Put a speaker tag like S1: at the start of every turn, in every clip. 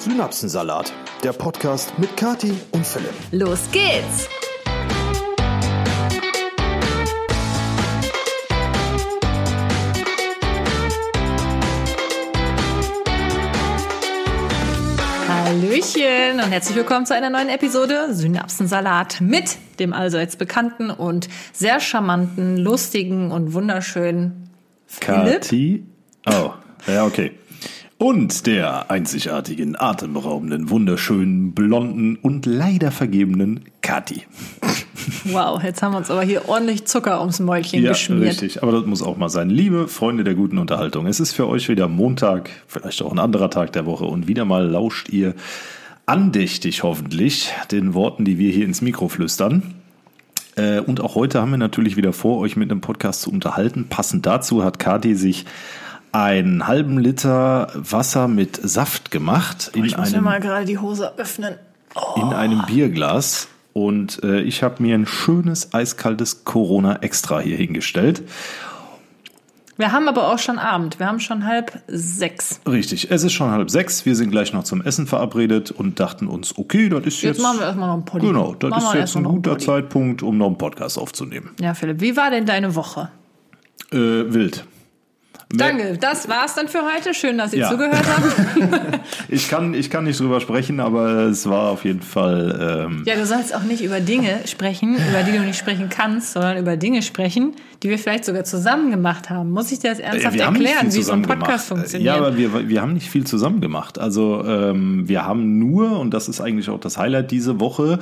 S1: Synapsensalat, der Podcast mit Kati und Philipp.
S2: Los geht's! Hallöchen und herzlich willkommen zu einer neuen Episode Synapsensalat mit dem allseits bekannten und sehr charmanten, lustigen und wunderschönen Philipp.
S3: Kati. Oh, ja, okay. Und der einzigartigen, atemberaubenden, wunderschönen, blonden und leider vergebenen Kati.
S2: Wow, jetzt haben wir uns aber hier ordentlich Zucker ums Mäulchen
S3: Ja,
S2: geschmiert.
S3: richtig. Aber das muss auch mal sein. Liebe Freunde der guten Unterhaltung, es ist für euch wieder Montag, vielleicht auch ein anderer Tag der Woche und wieder mal lauscht ihr andächtig hoffentlich den Worten, die wir hier ins Mikro flüstern. Äh, Und auch heute haben wir natürlich wieder vor, euch mit einem Podcast zu unterhalten. Passend dazu hat Kati sich einen halben Liter Wasser mit Saft gemacht in
S2: Ich muss mir
S3: einem,
S2: mal gerade die Hose öffnen.
S3: in einem Bierglas. Und äh, ich habe mir ein schönes eiskaltes Corona Extra hier hingestellt.
S2: Wir haben aber auch schon Abend. Wir haben schon halb sechs.
S3: Richtig, es ist schon halb sechs. Wir sind gleich noch zum Essen verabredet und dachten uns, okay, das ist jetzt.
S2: Jetzt machen wir erstmal noch einen Poddy.
S3: Genau, das
S2: Machen
S3: ist jetzt ein guter. Zeitpunkt, um noch einen Podcast aufzunehmen.
S2: Ja, Philipp, wie war denn deine Woche?
S3: Äh, wild.
S2: Danke, das war's dann für heute. Schön, dass Sie
S3: Ja.
S2: zugehört haben.
S3: Ich kann, ich kann nicht drüber sprechen, aber es war auf jeden Fall. Ähm,
S2: Ja, du sollst auch nicht über Dinge sprechen, über die du nicht sprechen kannst, sondern über Dinge sprechen, die wir vielleicht sogar zusammen gemacht haben. Muss ich dir das ernsthaft
S3: wir
S2: erklären, wie so ein Podcast
S3: gemacht.
S2: funktioniert?
S3: Ja, aber wir, wir haben nicht viel zusammen gemacht. Also ähm, wir haben nur, und das ist eigentlich auch das Highlight diese Woche,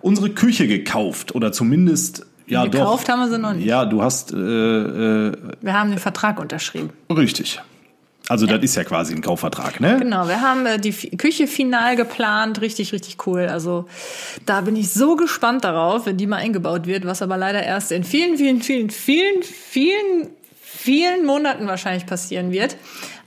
S3: unsere Küche gekauft. Oder zumindest, ja
S2: Gekauft
S3: doch.
S2: haben wir sie noch nicht.
S3: Ja, du hast äh, äh,
S2: Wir haben den Vertrag unterschrieben.
S3: richtig. Also das ist ja quasi ein Kaufvertrag, ne?
S2: Genau, wir haben äh, die Fi- Küche final geplant, richtig, richtig cool. Also da bin ich so gespannt darauf, wenn die mal eingebaut wird, was aber leider erst in vielen, vielen, vielen, vielen, vielen, vielen Monaten wahrscheinlich passieren wird.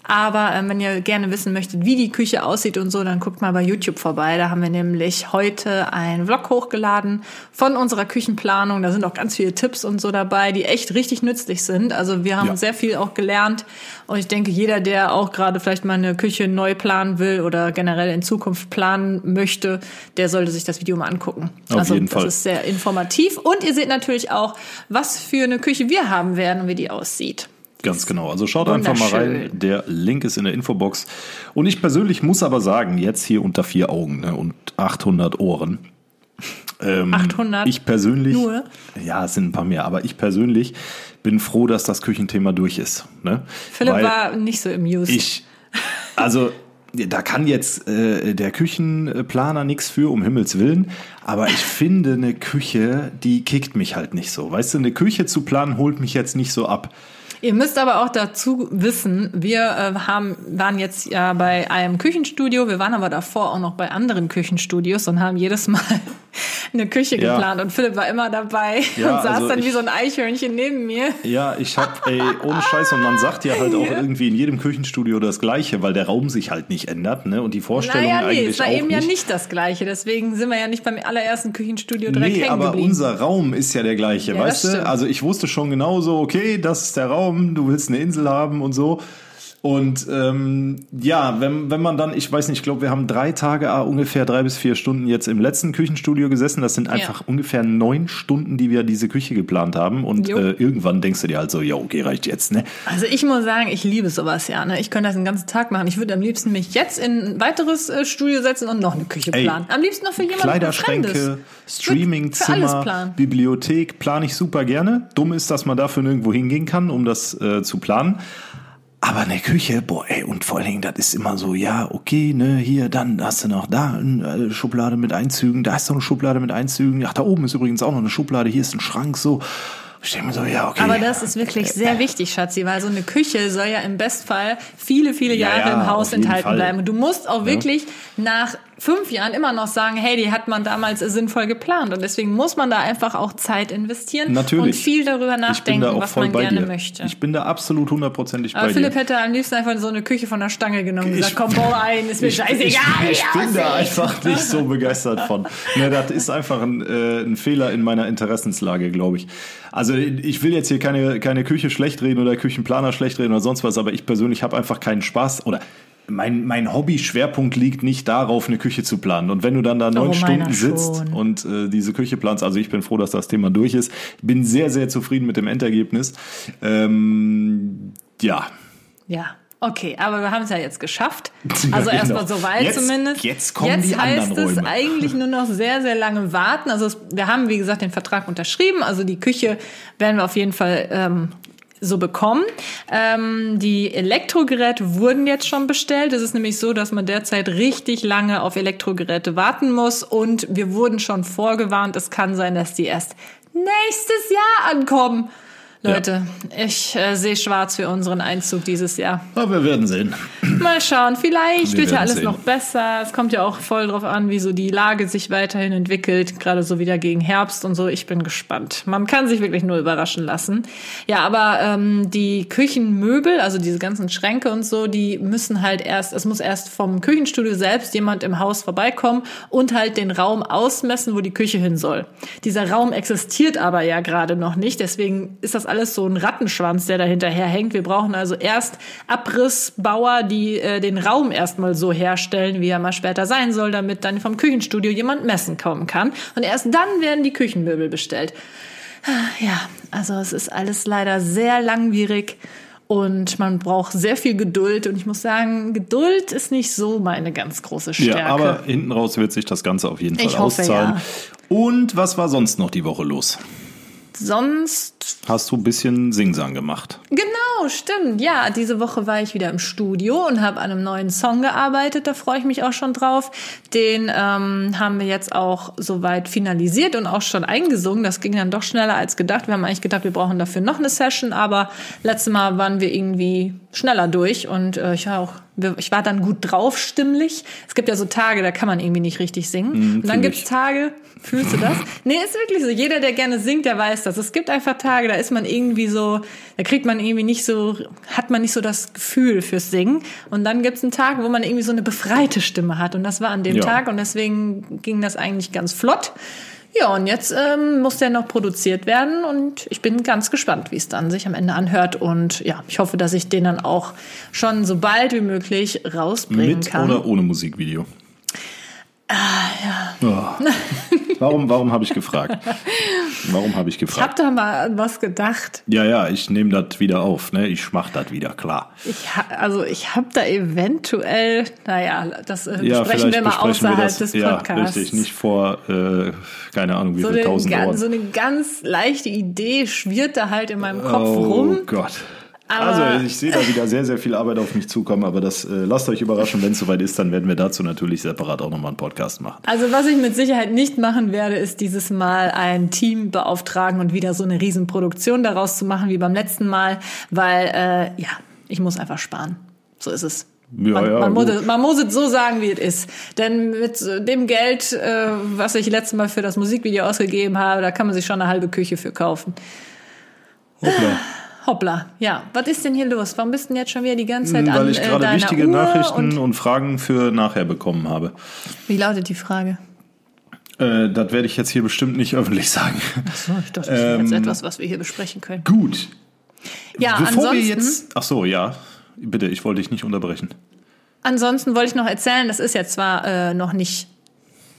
S2: Aber ähm, wenn ihr gerne wissen möchtet, wie die Küche aussieht und so, dann guckt mal bei YouTube vorbei. Da haben wir nämlich heute einen Vlog hochgeladen von unserer Küchenplanung. Da sind auch ganz viele Tipps und so dabei, die echt richtig nützlich sind. Also wir haben
S3: Ja.
S2: sehr viel auch gelernt. Und ich denke, jeder, der auch gerade vielleicht mal eine Küche neu planen will oder generell in Zukunft planen möchte, der sollte sich das Video mal angucken.
S3: Auf
S2: also
S3: jeden
S2: das
S3: Fall.
S2: ist sehr informativ. Und ihr seht natürlich auch, was für eine Küche wir haben werden und wie die aussieht.
S3: Ganz genau. Also schaut einfach mal rein. Der Link ist in der Infobox. Und ich persönlich muss aber sagen, jetzt hier unter vier Augen ne, und 800 Ohren. Ähm,
S2: 800?
S3: Ich persönlich.
S2: Nur?
S3: Ja, es sind ein paar mehr. Aber ich persönlich bin froh, dass das Küchenthema durch ist. Ne?
S2: Philipp
S3: Weil
S2: war nicht so amused.
S3: Ich, also da kann jetzt äh, der Küchenplaner nichts für, um Himmels Willen. Aber ich finde, eine Küche, die kickt mich halt nicht so. Weißt du, eine Küche zu planen, holt mich jetzt nicht so ab.
S2: Ihr müsst aber auch dazu wissen, wir äh, haben, waren jetzt ja bei einem Küchenstudio, wir waren aber davor auch noch bei anderen Küchenstudios und haben jedes Mal eine Küche
S3: Ja.
S2: geplant und Philipp war immer dabei
S3: Ja,
S2: und saß
S3: also
S2: dann wie
S3: ich-
S2: so ein Eichhörnchen neben mir.
S3: Ja, ich hab, ey, ohne Scheiß, und man sagt ja halt auch irgendwie in jedem Küchenstudio das Gleiche, weil der Raum sich halt nicht ändert, ne? Und die Vorstellung
S2: Naja, nee,
S3: eigentlich
S2: es war
S3: auch
S2: eben
S3: nicht.
S2: ja nicht das Gleiche, deswegen sind wir ja nicht beim allerersten Küchenstudio direkt
S3: Nee,
S2: hängen
S3: aber
S2: geblieben.
S3: unser Raum ist ja der gleiche,
S2: Ja,
S3: weißt du? Also ich wusste schon genauso, okay, das ist der Raum, du willst eine Insel haben und so. Und ähm, ja, wenn, wenn man dann, ich weiß nicht, ich glaube, wir haben drei Tage, ah, ungefähr drei bis vier Stunden jetzt im letzten Küchenstudio gesessen. Das sind einfach ungefähr neun Stunden, die wir diese Küche geplant haben. Und äh, irgendwann denkst du dir halt so, ja, okay, reicht jetzt, ne?
S2: Also ich muss sagen, ich liebe sowas ja. Ne? Ich könnte das den ganzen Tag machen. Ich würde am liebsten mich jetzt in ein weiteres äh, Studio setzen und noch eine Küche
S3: Ey,
S2: planen. Am liebsten noch für jemanden
S3: Kleiderschränke, Streamingzimmer. Bibliothek plane ich super gerne. Dumm ist, dass man dafür nirgendwo hingehen kann, um das äh, zu planen. Aber eine Küche, boah, ey, und vor allen Dingen, das ist immer so, ja, okay, ne, hier, dann hast du noch da eine äh, Schublade mit Einzügen, da ist noch eine Schublade mit Einzügen, ach, da oben ist übrigens auch noch eine Schublade, hier ist ein Schrank, so. Ich denke mir so, ja, okay.
S2: Aber das ist wirklich sehr wichtig, Schatzi, weil so eine Küche soll ja im Bestfall viele, viele
S3: Ja,
S2: Jahre
S3: ja,
S2: im Haus enthalten
S3: Fall.
S2: bleiben. Und du musst auch wirklich nach fünf Jahren immer noch sagen, hey, die hat man damals sinnvoll geplant. Und deswegen muss man da einfach auch Zeit investieren
S3: Natürlich.
S2: und viel darüber
S3: ich
S2: nachdenken, was man gerne
S3: dir.
S2: möchte.
S3: Ich bin da absolut hundertprozentig
S2: Aber
S3: bei
S2: Philipp
S3: dir.
S2: hätte am liebsten einfach so eine Küche von der Stange genommen und
S3: Ich-
S2: gesagt, komm, bau ein, ist mir
S3: Ich,
S2: scheißegal.
S3: ich, ich
S2: ja,
S3: bin da einfach nicht so begeistert von. Ne, das ist einfach ein, äh, ein Fehler in meiner Interessenslage, glaube ich. Also ich will jetzt hier keine, keine Küche schlecht reden oder Küchenplaner schlecht reden oder sonst was, aber ich persönlich habe einfach keinen Spaß oder mein, mein Hobby-Schwerpunkt liegt nicht darauf, eine Küche zu planen. Und wenn du dann da neun
S2: Oh,
S3: Stunden sitzt
S2: schon.
S3: und äh, diese Küche planst, also ich bin froh, dass das Thema durch ist. Bin sehr, sehr zufrieden mit dem Endergebnis. Ähm, ja.
S2: Ja. Okay, aber wir haben es ja jetzt geschafft.
S3: Ja,
S2: Also
S3: genau.
S2: erstmal soweit
S3: Jetzt-
S2: zumindest.
S3: jetzt kommen
S2: jetzt
S3: die
S2: heißt
S3: anderen
S2: es
S3: Räume.
S2: eigentlich nur noch sehr, sehr lange warten. Also es, wir haben, wie gesagt, den Vertrag unterschrieben. Also die Küche werden wir auf jeden Fall ähm, so bekommen. Ähm, die Elektrogeräte wurden jetzt schon bestellt. Es ist nämlich so, dass man derzeit richtig lange auf Elektrogeräte warten muss. Und wir wurden schon vorgewarnt, es kann sein, dass die erst nächstes Jahr ankommen. Leute, ich äh, sehe schwarz für unseren Einzug dieses Jahr.
S3: Aber wir werden sehen.
S2: Mal schauen, vielleicht
S3: Wir
S2: wird ja alles
S3: sehen.
S2: noch besser. Es kommt ja auch voll drauf an, wie so die Lage sich weiterhin entwickelt, gerade so wieder gegen Herbst und so. Ich bin gespannt. Man kann sich wirklich nur überraschen lassen. Ja, aber ähm, die Küchenmöbel, also diese ganzen Schränke und so, die müssen halt erst, es muss erst vom Küchenstudio selbst jemand im Haus vorbeikommen und halt den Raum ausmessen, wo die Küche hin soll. Dieser Raum existiert aber ja gerade noch nicht, deswegen ist das alles so ein Rattenschwanz, der dahinter hängt. Wir brauchen also erst Abrissbauer, die äh, den Raum erstmal so herstellen, wie er mal später sein soll, damit dann vom Küchenstudio jemand messen kommen kann. Und erst dann werden die Küchenmöbel bestellt. Ah, Ja, also es ist alles leider sehr langwierig und man braucht sehr viel Geduld. Und ich muss sagen, Geduld ist nicht so meine ganz große Stärke.
S3: Ja, aber hinten raus wird sich das Ganze auf jeden Fall
S2: Ich hoffe,
S3: auszahlen.
S2: ja.
S3: Und was war sonst noch die Woche los?
S2: Sonst
S3: Hast du ein bisschen Singsang gemacht?
S2: Genau, stimmt. Ja, diese Woche war ich wieder im Studio und habe an einem neuen Song gearbeitet. Da freue ich mich auch schon drauf. Den ähm, haben wir jetzt auch soweit finalisiert und auch schon eingesungen. Das ging dann doch schneller als gedacht. Wir haben eigentlich gedacht, wir brauchen dafür noch eine Session, aber letztes Mal waren wir irgendwie schneller durch und äh, ich war auch ich war dann gut drauf stimmlich. Es gibt ja so Tage, da kann man irgendwie nicht richtig singen. und dann gibt's. Tage, fühlst du das? nee, ist wirklich so. Jeder, der gerne singt, der weiß das. Es gibt einfach Tage, da ist man irgendwie so, da kriegt man irgendwie nicht so, hat man nicht so das Gefühl fürs Singen. Und dann gibt's einen Tag, wo man irgendwie so eine befreite Stimme hat. Und das war an dem
S3: Ja.
S2: Tag und deswegen ging das eigentlich ganz flott. Ja, und jetzt ähm, muss der noch produziert werden und ich bin ganz gespannt, wie es dann sich am Ende anhört. Und ja, ich hoffe, dass ich den dann auch schon so bald wie möglich rausbringen
S3: Mit
S2: kann.
S3: oder ohne Musikvideo? Ah, ja. Warum, warum habe ich gefragt? Warum habe ich
S2: Ich
S3: gefragt?
S2: hab da mal an was gedacht.
S3: Ja, ja, ich nehme das wieder auf, ne? Ich mach das wieder, klar.
S2: Ich ha also ich habe da eventuell, naja, das äh,
S3: Ja,
S2: besprechen wir mal
S3: besprechen wir
S2: außerhalb
S3: das.
S2: des
S3: ja,
S2: Podcasts.
S3: richtig, nicht vor, äh, keine Ahnung, wie
S2: so
S3: viel
S2: eine,
S3: tausend
S2: ganz,
S3: Ohren.
S2: so eine ganz leichte Idee schwirrt da halt in meinem Kopf
S3: oh
S2: rum.
S3: Gott.
S2: Aber-
S3: also ich sehe da wieder sehr, sehr viel Arbeit auf mich zukommen, aber das äh, lasst euch überraschen, wenn es soweit ist, dann werden wir dazu natürlich separat auch nochmal einen Podcast machen.
S2: Also was ich mit Sicherheit nicht machen werde, ist dieses Mal ein Team beauftragen und wieder so eine Riesenproduktion daraus zu machen wie beim letzten Mal, weil äh, ja, ich muss einfach sparen. So ist es.
S3: Ja,
S2: man,
S3: ja,
S2: man, muss es, man muss es so sagen, wie es ist. Denn mit äh, dem Geld, äh, was ich letztes Mal für das Musikvideo ausgegeben habe, da kann man sich schon eine halbe Küche für kaufen.
S3: Hoppla.
S2: Hoppla, ja. Was ist denn hier los? Warum bist du denn jetzt schon wieder die ganze Zeit
S3: Hm, Weil
S2: an
S3: ich
S2: äh,
S3: gerade
S2: deiner
S3: wichtige
S2: Uhr
S3: Nachrichten
S2: Und,
S3: und Fragen für nachher bekommen habe.
S2: wie lautet die Frage?
S3: Äh, das werde ich jetzt hier bestimmt nicht öffentlich sagen.
S2: So, ich dachte, das
S3: Ähm,
S2: jetzt etwas, was wir hier besprechen können.
S3: Gut.
S2: Ja,
S3: Bevor wir
S2: ansonsten,
S3: jetzt. Ach so, ja. Bitte, ich wollte dich nicht unterbrechen.
S2: ansonsten wollte ich noch erzählen, das ist jetzt zwar äh, noch nicht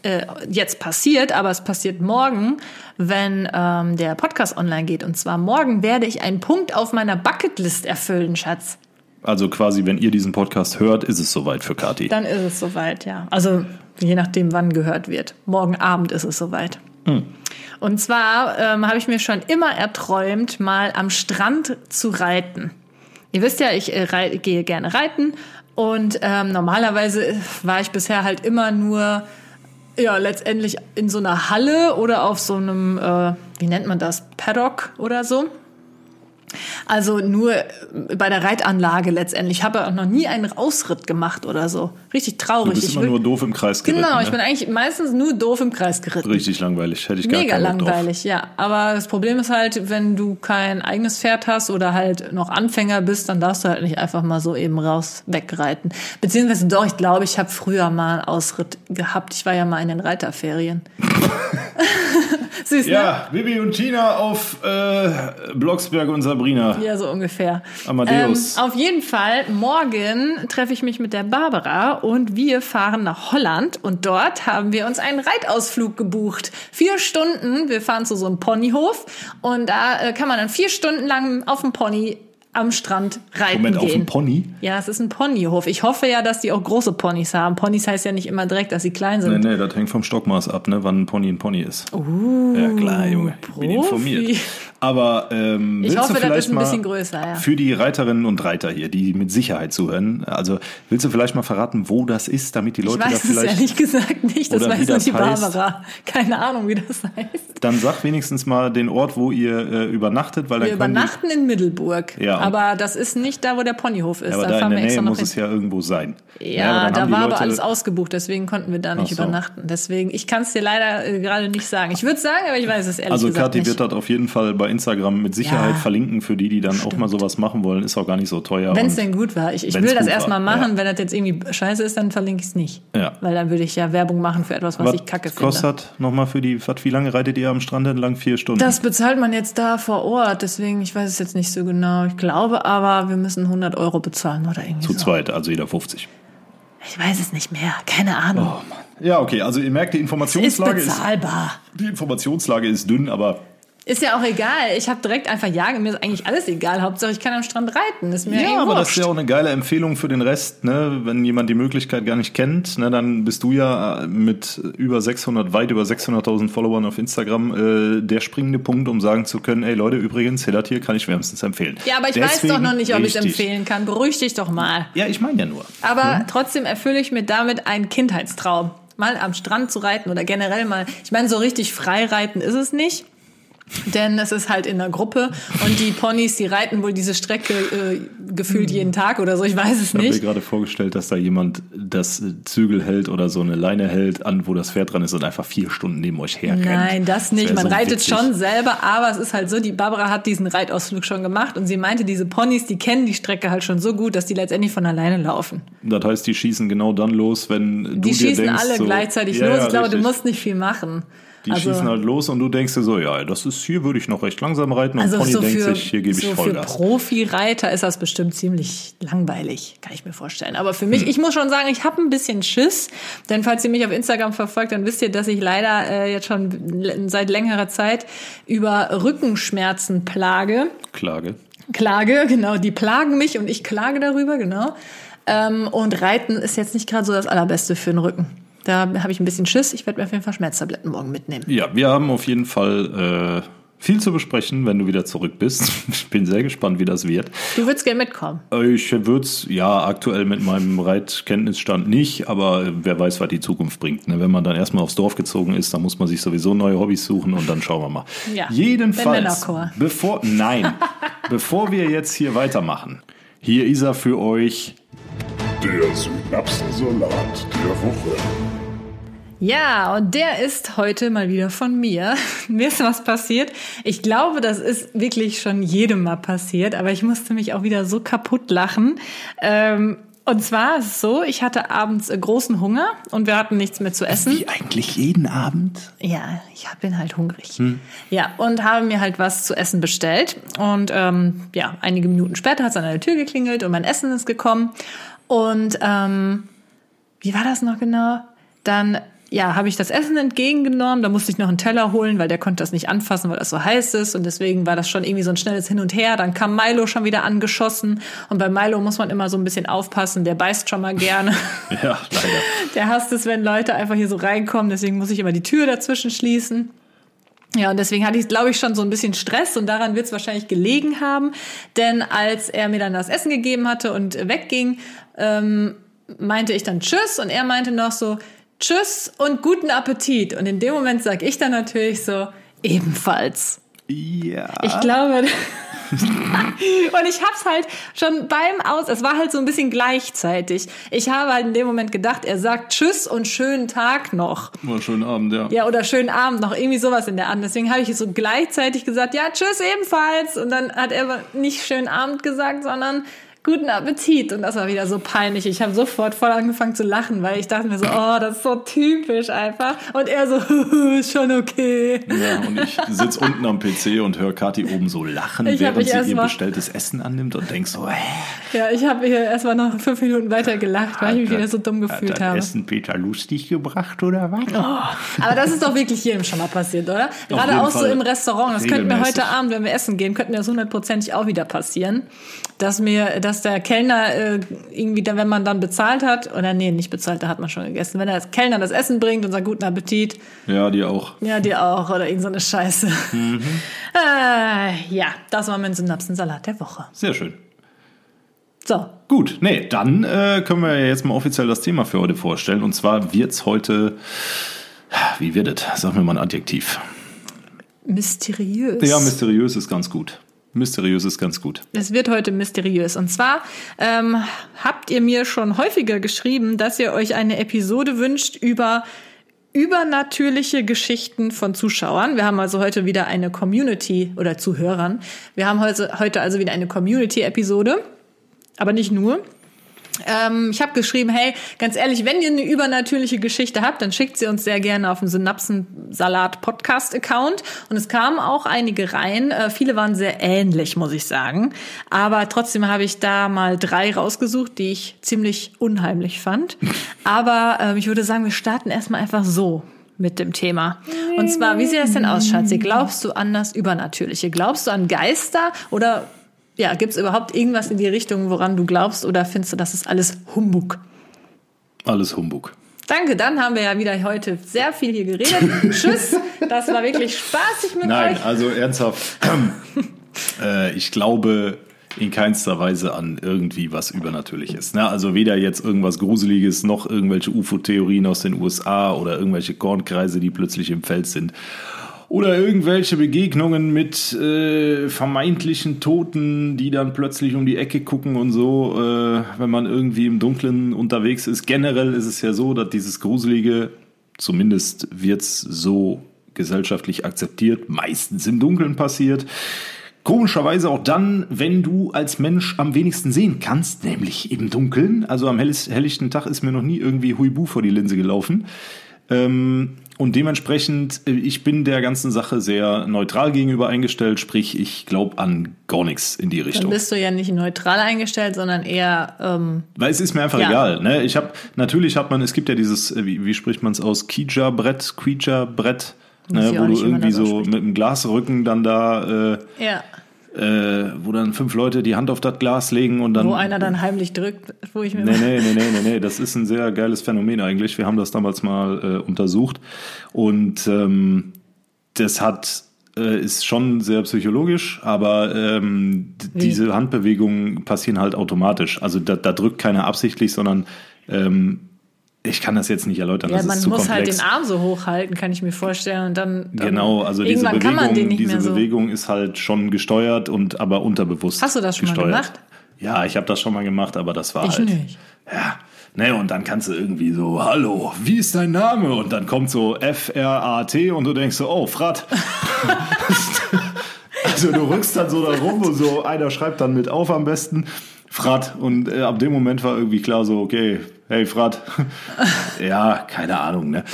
S2: äh, jetzt passiert, aber es passiert morgen, wenn ähm, der Podcast online geht. Und zwar morgen werde ich einen Punkt auf meiner Bucketlist erfüllen, Schatz.
S3: Also quasi, wenn ihr diesen Podcast hört, ist es soweit für Kati.
S2: Dann ist es soweit, ja. Also je nachdem, wann gehört wird. Morgen Abend ist es soweit. Und zwar ähm, habe ich mir schon immer erträumt, mal am Strand zu reiten. Ihr wisst ja, ich äh, gehe gerne reiten und ähm, normalerweise war ich bisher halt immer nur ja letztendlich in so einer Halle oder auf so einem äh, wie nennt man das Paddock oder so. Also nur bei der Reitanlage letztendlich. Ich habe auch noch nie einen Ausritt gemacht oder so. Richtig traurig.
S3: Du bist immer nur doof im Kreis geritten.
S2: genau, ich
S3: ne?
S2: bin eigentlich meistens nur doof im Kreis geritten.
S3: Richtig langweilig. Hätte ich gar
S2: Mega
S3: Bock drauf.
S2: langweilig, ja. Aber das Problem ist halt, wenn du kein eigenes Pferd hast oder halt noch Anfänger bist, dann darfst du halt nicht einfach mal so eben raus wegreiten. Beziehungsweise doch, ich glaube, ich habe früher mal einen Ausritt gehabt. Ich war ja mal in den Reiterferien. Süß, ne?
S3: Ja, Bibi und Tina auf äh, Blocksberg und Sabrina.
S2: Ja, so ungefähr.
S3: Amadeus.
S2: Ähm, auf jeden Fall, morgen treffe ich mich mit der Barbara und wir fahren nach Holland und dort haben wir uns einen Reitausflug gebucht. Vier Stunden, wir fahren zu so einem Ponyhof und da äh, kann man dann vier Stunden lang auf dem Pony am Strand reiten
S3: Moment,
S2: gehen.
S3: auf dem Pony?
S2: Ja, es ist ein Ponyhof. Ich hoffe ja, dass die auch große Ponys haben. Ponys heißt ja nicht immer direkt, dass sie klein sind.
S3: Nee, nee, das hängt vom Stockmaß ab, ne, wann ein Pony ein Pony ist. Uh, ja, klar, Junge. Ich bin
S2: Profi.
S3: informiert. Aber ähm,
S2: Ich
S3: willst
S2: hoffe,
S3: du
S2: das
S3: vielleicht
S2: ist ein
S3: mal
S2: bisschen größer, ja.
S3: für die Reiterinnen und Reiter hier, die mit Sicherheit zuhören, also willst du vielleicht mal verraten, wo das ist, damit die
S2: Ich
S3: Leute da
S2: weiß es
S3: vielleicht
S2: ehrlich gesagt nicht. Das weiß nur die. Barbara. Keine Ahnung, wie das heißt.
S3: dann sag wenigstens mal den Ort, wo ihr äh, übernachtet, weil
S2: Wir
S3: können die-
S2: übernachten in Middelburg.
S3: Ja,
S2: aber das ist nicht da, wo der Ponyhof ist.
S3: Ja, aber
S2: da
S3: da in der Nähe muss
S2: hin.
S3: es ja irgendwo sein.
S2: Ja,
S3: aber
S2: da war aber
S3: Leute-
S2: alles ausgebucht, deswegen konnten wir da nicht
S3: so.
S2: übernachten. Deswegen, ich kann es dir leider äh, gerade nicht sagen. Ich würde sagen, aber ich weiß es ehrlich
S3: Also
S2: gesagt
S3: Kathi
S2: nicht.
S3: wird das auf jeden Fall bei Instagram mit Sicherheit
S2: Ja,
S3: verlinken für die, die dann auch mal sowas machen wollen. Ist auch gar nicht so teuer.
S2: Wenn es denn gut war. Ich, ich will das erstmal machen.
S3: ja.
S2: Wenn das jetzt irgendwie scheiße ist, dann verlinke ich es nicht.
S3: Ja.
S2: Weil dann würde ich ja Werbung machen für etwas, was, ich kacke finde.
S3: kostet nochmal für die, was, wie lange reitet ihr am Strand entlang? Vier Stunden?
S2: Das bezahlt man jetzt da vor Ort, deswegen, ich weiß es jetzt nicht so genau. Ich glaube aber, wir müssen 100 Euro bezahlen oder irgendwie
S3: Zu
S2: so.
S3: zweit, also jeder 50.
S2: Ich weiß es nicht mehr, keine Ahnung.
S3: Ja, okay, also ihr merkt, die
S2: ist
S3: Informationslage ist,
S2: bezahlbar.
S3: die Informationslage ist dünn, aber
S2: Ist ja auch egal. Ich habe direkt einfach ja, mir ist eigentlich alles egal. Hauptsache ich kann am Strand reiten. Ist mir
S3: ja,
S2: eh
S3: aber das ist
S2: wurscht.
S3: ja auch eine geile Empfehlung für den Rest, ne? Wenn jemand die Möglichkeit gar nicht kennt, ne, dann bist du ja mit über 600, weit über 600.000 Followern auf Instagram äh, der springende Punkt, um sagen zu können, ey Leute, übrigens, Hillert hier kann ich wärmstens empfehlen.
S2: Ja, aber ich weiß
S3: Deswegen
S2: doch noch nicht, ob ich empfehlen kann. Beruhig dich doch mal.
S3: Ja, ich meine ja nur.
S2: Aber trotzdem erfülle ich mir damit einen Kindheitstraum. Mal am Strand zu reiten oder generell mal. Ich meine, so richtig frei reiten ist es nicht. Denn es ist halt in der Gruppe und die Ponys, die reiten wohl diese Strecke äh, gefühlt jeden Tag oder so, ich weiß es
S3: Ich habe mir
S2: nicht.
S3: gerade vorgestellt, dass da jemand das Zügel hält oder so eine Leine hält, an wo das Pferd dran ist und einfach vier Stunden neben euch herrennt.
S2: Nein, das nicht.
S3: wär
S2: Man
S3: so
S2: reitet
S3: witzig.
S2: schon selber, aber es ist halt so, die Barbara hat diesen Reitausflug schon gemacht und sie meinte, diese Ponys, die kennen die Strecke halt schon so gut, dass die letztendlich von alleine laufen.
S3: Das heißt, die schießen genau dann los, wenn du
S2: Die
S3: dir
S2: schießen
S3: denkst,
S2: alle
S3: so,
S2: gleichzeitig
S3: Ja,
S2: los.
S3: ja,
S2: Ich glaube, du
S3: richtig.
S2: musst nicht viel machen.
S3: Die
S2: also,
S3: schießen halt los und du denkst dir so, ja, das ist hier würde ich noch recht langsam reiten und
S2: also
S3: Pony
S2: so
S3: denkt
S2: für,
S3: sich, hier gebe ich
S2: so für
S3: Vollgas.
S2: Profi-Reiter ist das bestimmt ziemlich langweilig, kann ich mir vorstellen. Aber für
S3: Hm.
S2: mich, ich muss schon sagen, ich habe ein bisschen Schiss, denn falls ihr mich auf Instagram verfolgt, dann wisst ihr, dass ich leider äh, jetzt schon seit längerer Zeit über Rückenschmerzen plage.
S3: Klage.
S2: Klage, genau, die plagen mich und ich klage darüber, genau. Ähm, und Reiten ist jetzt nicht gerade so das Allerbeste für den Rücken. Da habe ich ein bisschen Schiss. Ich werde mir auf jeden Fall Schmerztabletten morgen mitnehmen.
S3: Ja, wir haben auf jeden Fall äh, viel zu besprechen, wenn du wieder zurück bist. Ich bin sehr gespannt, wie das wird.
S2: Du würdest gerne mitkommen.
S3: Ich würde es ja aktuell mit meinem Reitkenntnisstand nicht, aber wer weiß, was die Zukunft bringt. Ne? Wenn man dann erstmal aufs Dorf gezogen ist, dann muss man sich sowieso neue Hobbys suchen und dann schauen wir mal.
S2: Ja,
S3: Jedenfalls, bevor, nein, bevor wir jetzt hier weitermachen, hier ist er für euch.
S4: Der Synapsensalat der Woche.
S2: Ja, und der ist heute mal wieder von mir. mir ist was passiert. Ich glaube, das ist wirklich schon jedem mal passiert, aber ich musste mich auch wieder so kaputt lachen. Ähm, und zwar ist es so, ich hatte abends großen Hunger und wir hatten nichts mehr zu essen.
S3: Wie eigentlich jeden Abend?
S2: Ja, ich bin halt hungrig. Ja, und habe mir halt was zu essen bestellt. Und ähm, ja, einige Minuten später hat es an der Tür geklingelt und mein Essen ist gekommen. Und ähm, wie war das noch genau? Dann ja, habe ich das Essen entgegengenommen. Da musste ich noch einen Teller holen, weil der konnte das nicht anfassen, weil das so heiß ist. Und deswegen war das schon irgendwie so ein schnelles Hin und Her. Dann kam Milo schon wieder angeschossen. Und bei Milo muss man immer so ein bisschen aufpassen. Der beißt schon mal gerne.
S3: Ja, leider.
S2: Der hasst es, wenn Leute einfach hier so reinkommen. Deswegen muss ich immer die Tür dazwischen schließen. Ja, und deswegen hatte ich, glaube ich, schon so ein bisschen Stress und daran wird es wahrscheinlich gelegen haben. Denn als er mir dann das Essen gegeben hatte und wegging, ähm, meinte ich dann Tschüss und er meinte noch so Tschüss und guten Appetit. Und in dem Moment sage ich dann natürlich so ebenfalls.
S3: Ja.
S2: Ich glaube. und ich hab's halt schon beim Aus, es war halt so ein bisschen gleichzeitig. Ich habe halt in dem Moment gedacht, er sagt Tschüss und schönen Tag noch.
S3: War schönen Abend, ja.
S2: Ja, oder schönen Abend noch, irgendwie sowas in der Art. Deswegen habe ich so gleichzeitig gesagt, ja, tschüss ebenfalls. Und dann hat er aber nicht schönen Abend gesagt, sondern guten Appetit. Und das war wieder so peinlich. Ich habe sofort voll angefangen zu lachen, weil ich dachte mir so, oh, das ist so typisch einfach. Und er so, ist schon okay.
S3: Ja, und ich sitz unten am PC und höre Kathi oben so lachen,
S2: Ich
S3: während sie ihr bestelltes Essen annimmt und denkst so, hä?
S2: Ja, ich habe hier erstmal noch fünf Minuten weiter gelacht, weil ich mich wieder so dumm gefühlt
S3: Hat das
S2: habe.
S3: Essen Peter lustig gebracht oder was?
S2: Aber das ist doch wirklich jedem schon mal passiert, oder? Gerade auch so
S3: Fall.
S2: im Restaurant. Das könnte mir heute Abend, wenn wir essen gehen, könnte mir das hundertprozentig auch wieder passieren. Dass mir, dass der Kellner äh, irgendwie, dann, wenn man dann bezahlt hat, oder nee, nicht bezahlt, da hat man schon gegessen. Wenn der Kellner das Essen bringt und sagt, guten Appetit,
S3: Ja, die auch.
S2: ja, dir auch, oder irgend so eine Scheiße. Äh, ja, das war mein Synapsensalat der Woche.
S3: Sehr schön.
S2: So,
S3: Gut, nee, dann äh, können wir ja jetzt mal offiziell das Thema für heute vorstellen. Und zwar wird's heute, wie wird es? Sag mir mal ein Adjektiv.
S2: mysteriös.
S3: Ja, mysteriös ist ganz gut. Mysteriös ist ganz gut.
S2: Es wird heute mysteriös. Und zwar ähm, habt ihr mir schon häufiger geschrieben, dass ihr euch eine Episode wünscht über übernatürliche Geschichten von Zuschauern. Wir haben also heute wieder eine Community oder Zuhörern. Wir haben heute, heute also wieder eine Community-Episode, aber nicht nur. Ähm, ich habe geschrieben, hey, ganz ehrlich, wenn ihr eine übernatürliche Geschichte habt, dann schickt sie uns sehr gerne auf den Synapsen-Salat-Podcast-Account. Und es kamen auch einige rein. Äh, viele waren sehr ähnlich, muss ich sagen. Aber trotzdem habe ich da mal drei rausgesucht, die ich ziemlich unheimlich fand. Aber ähm, ich würde sagen, wir starten erstmal einfach so mit dem Thema. Und zwar, wie sieht das denn aus, Schatzi? Glaubst du an das Übernatürliche? Glaubst du an Geister oder ja, gibt es überhaupt irgendwas in die Richtung, woran du glaubst oder findest du, das ist alles Humbug?
S3: Alles Humbug.
S2: Danke, dann haben wir ja wieder heute sehr viel hier geredet. Tschüss, das war wirklich spaßig mit
S3: Nein,
S2: euch.
S3: also ernsthaft. äh, ich glaube in keinster Weise an irgendwie was Übernatürliches. Ne? Also weder jetzt irgendwas Gruseliges noch irgendwelche UFO-Theorien aus den USA oder irgendwelche Kornkreise, die plötzlich im Feld sind. Oder irgendwelche Begegnungen mit äh, vermeintlichen Toten, die dann plötzlich um die Ecke gucken und so, äh, wenn man irgendwie im Dunkeln unterwegs ist. Generell ist es ja so, dass dieses Gruselige, zumindest wird's so gesellschaftlich akzeptiert, meistens im Dunkeln passiert. Komischerweise auch dann, wenn du als Mensch am wenigsten sehen kannst, nämlich im Dunkeln. Also am helllichten Tag ist mir noch nie irgendwie Huibu vor die Linse gelaufen. Ähm, und dementsprechend, äh, ich bin der ganzen Sache sehr neutral gegenüber eingestellt, sprich, ich glaube an gar nichts in die
S2: Dann
S3: Richtung.
S2: bist du ja nicht neutral eingestellt, sondern eher ähm,
S3: Weil es ist mir einfach
S2: Ja.
S3: egal. Ne? Ich habe natürlich hat man, es gibt ja dieses, äh, wie, wie spricht man es aus, Kija-Brett, Quija-Brett,
S2: Weiß
S3: ne, wo du irgendwie so mit einem Glasrücken dann da, äh,
S2: ja,
S3: äh, wo dann fünf Leute die Hand auf das Glas legen und dann.
S2: wo einer dann heimlich drückt, wo ich mir
S3: Nee, nee, nee, nee, nee, nee, das ist ein sehr geiles Phänomen eigentlich. Wir haben das damals mal äh, untersucht und ähm, das hat äh, ist schon sehr psychologisch, aber ähm, diese Handbewegungen passieren halt automatisch. Also da, da drückt keiner absichtlich, sondern ähm, ich kann das jetzt nicht erläutern.
S2: ja,
S3: das
S2: man muss halt
S3: komplex.
S2: den Arm so hochhalten, kann ich mir vorstellen. Und dann, dann
S3: Genau, also diese Bewegung, diese
S2: mehr so.
S3: Bewegung ist halt schon gesteuert und aber unterbewusst.
S2: Hast du das schon mal
S3: gesteuert.
S2: gemacht?
S3: Ja, ich habe das schon mal gemacht, aber das war
S2: Ich
S3: halt.
S2: nicht.
S3: Ja. Ne, und dann kannst du irgendwie so, hallo, wie ist dein Name? Und dann kommt so F-R-A-T und du denkst so, oh, Frat. also du rückst dann so da rum und so, einer schreibt dann mit auf am besten, Frat. Und äh, ab dem Moment war irgendwie klar so, okay, hey Frat. ja, keine Ahnung, ne?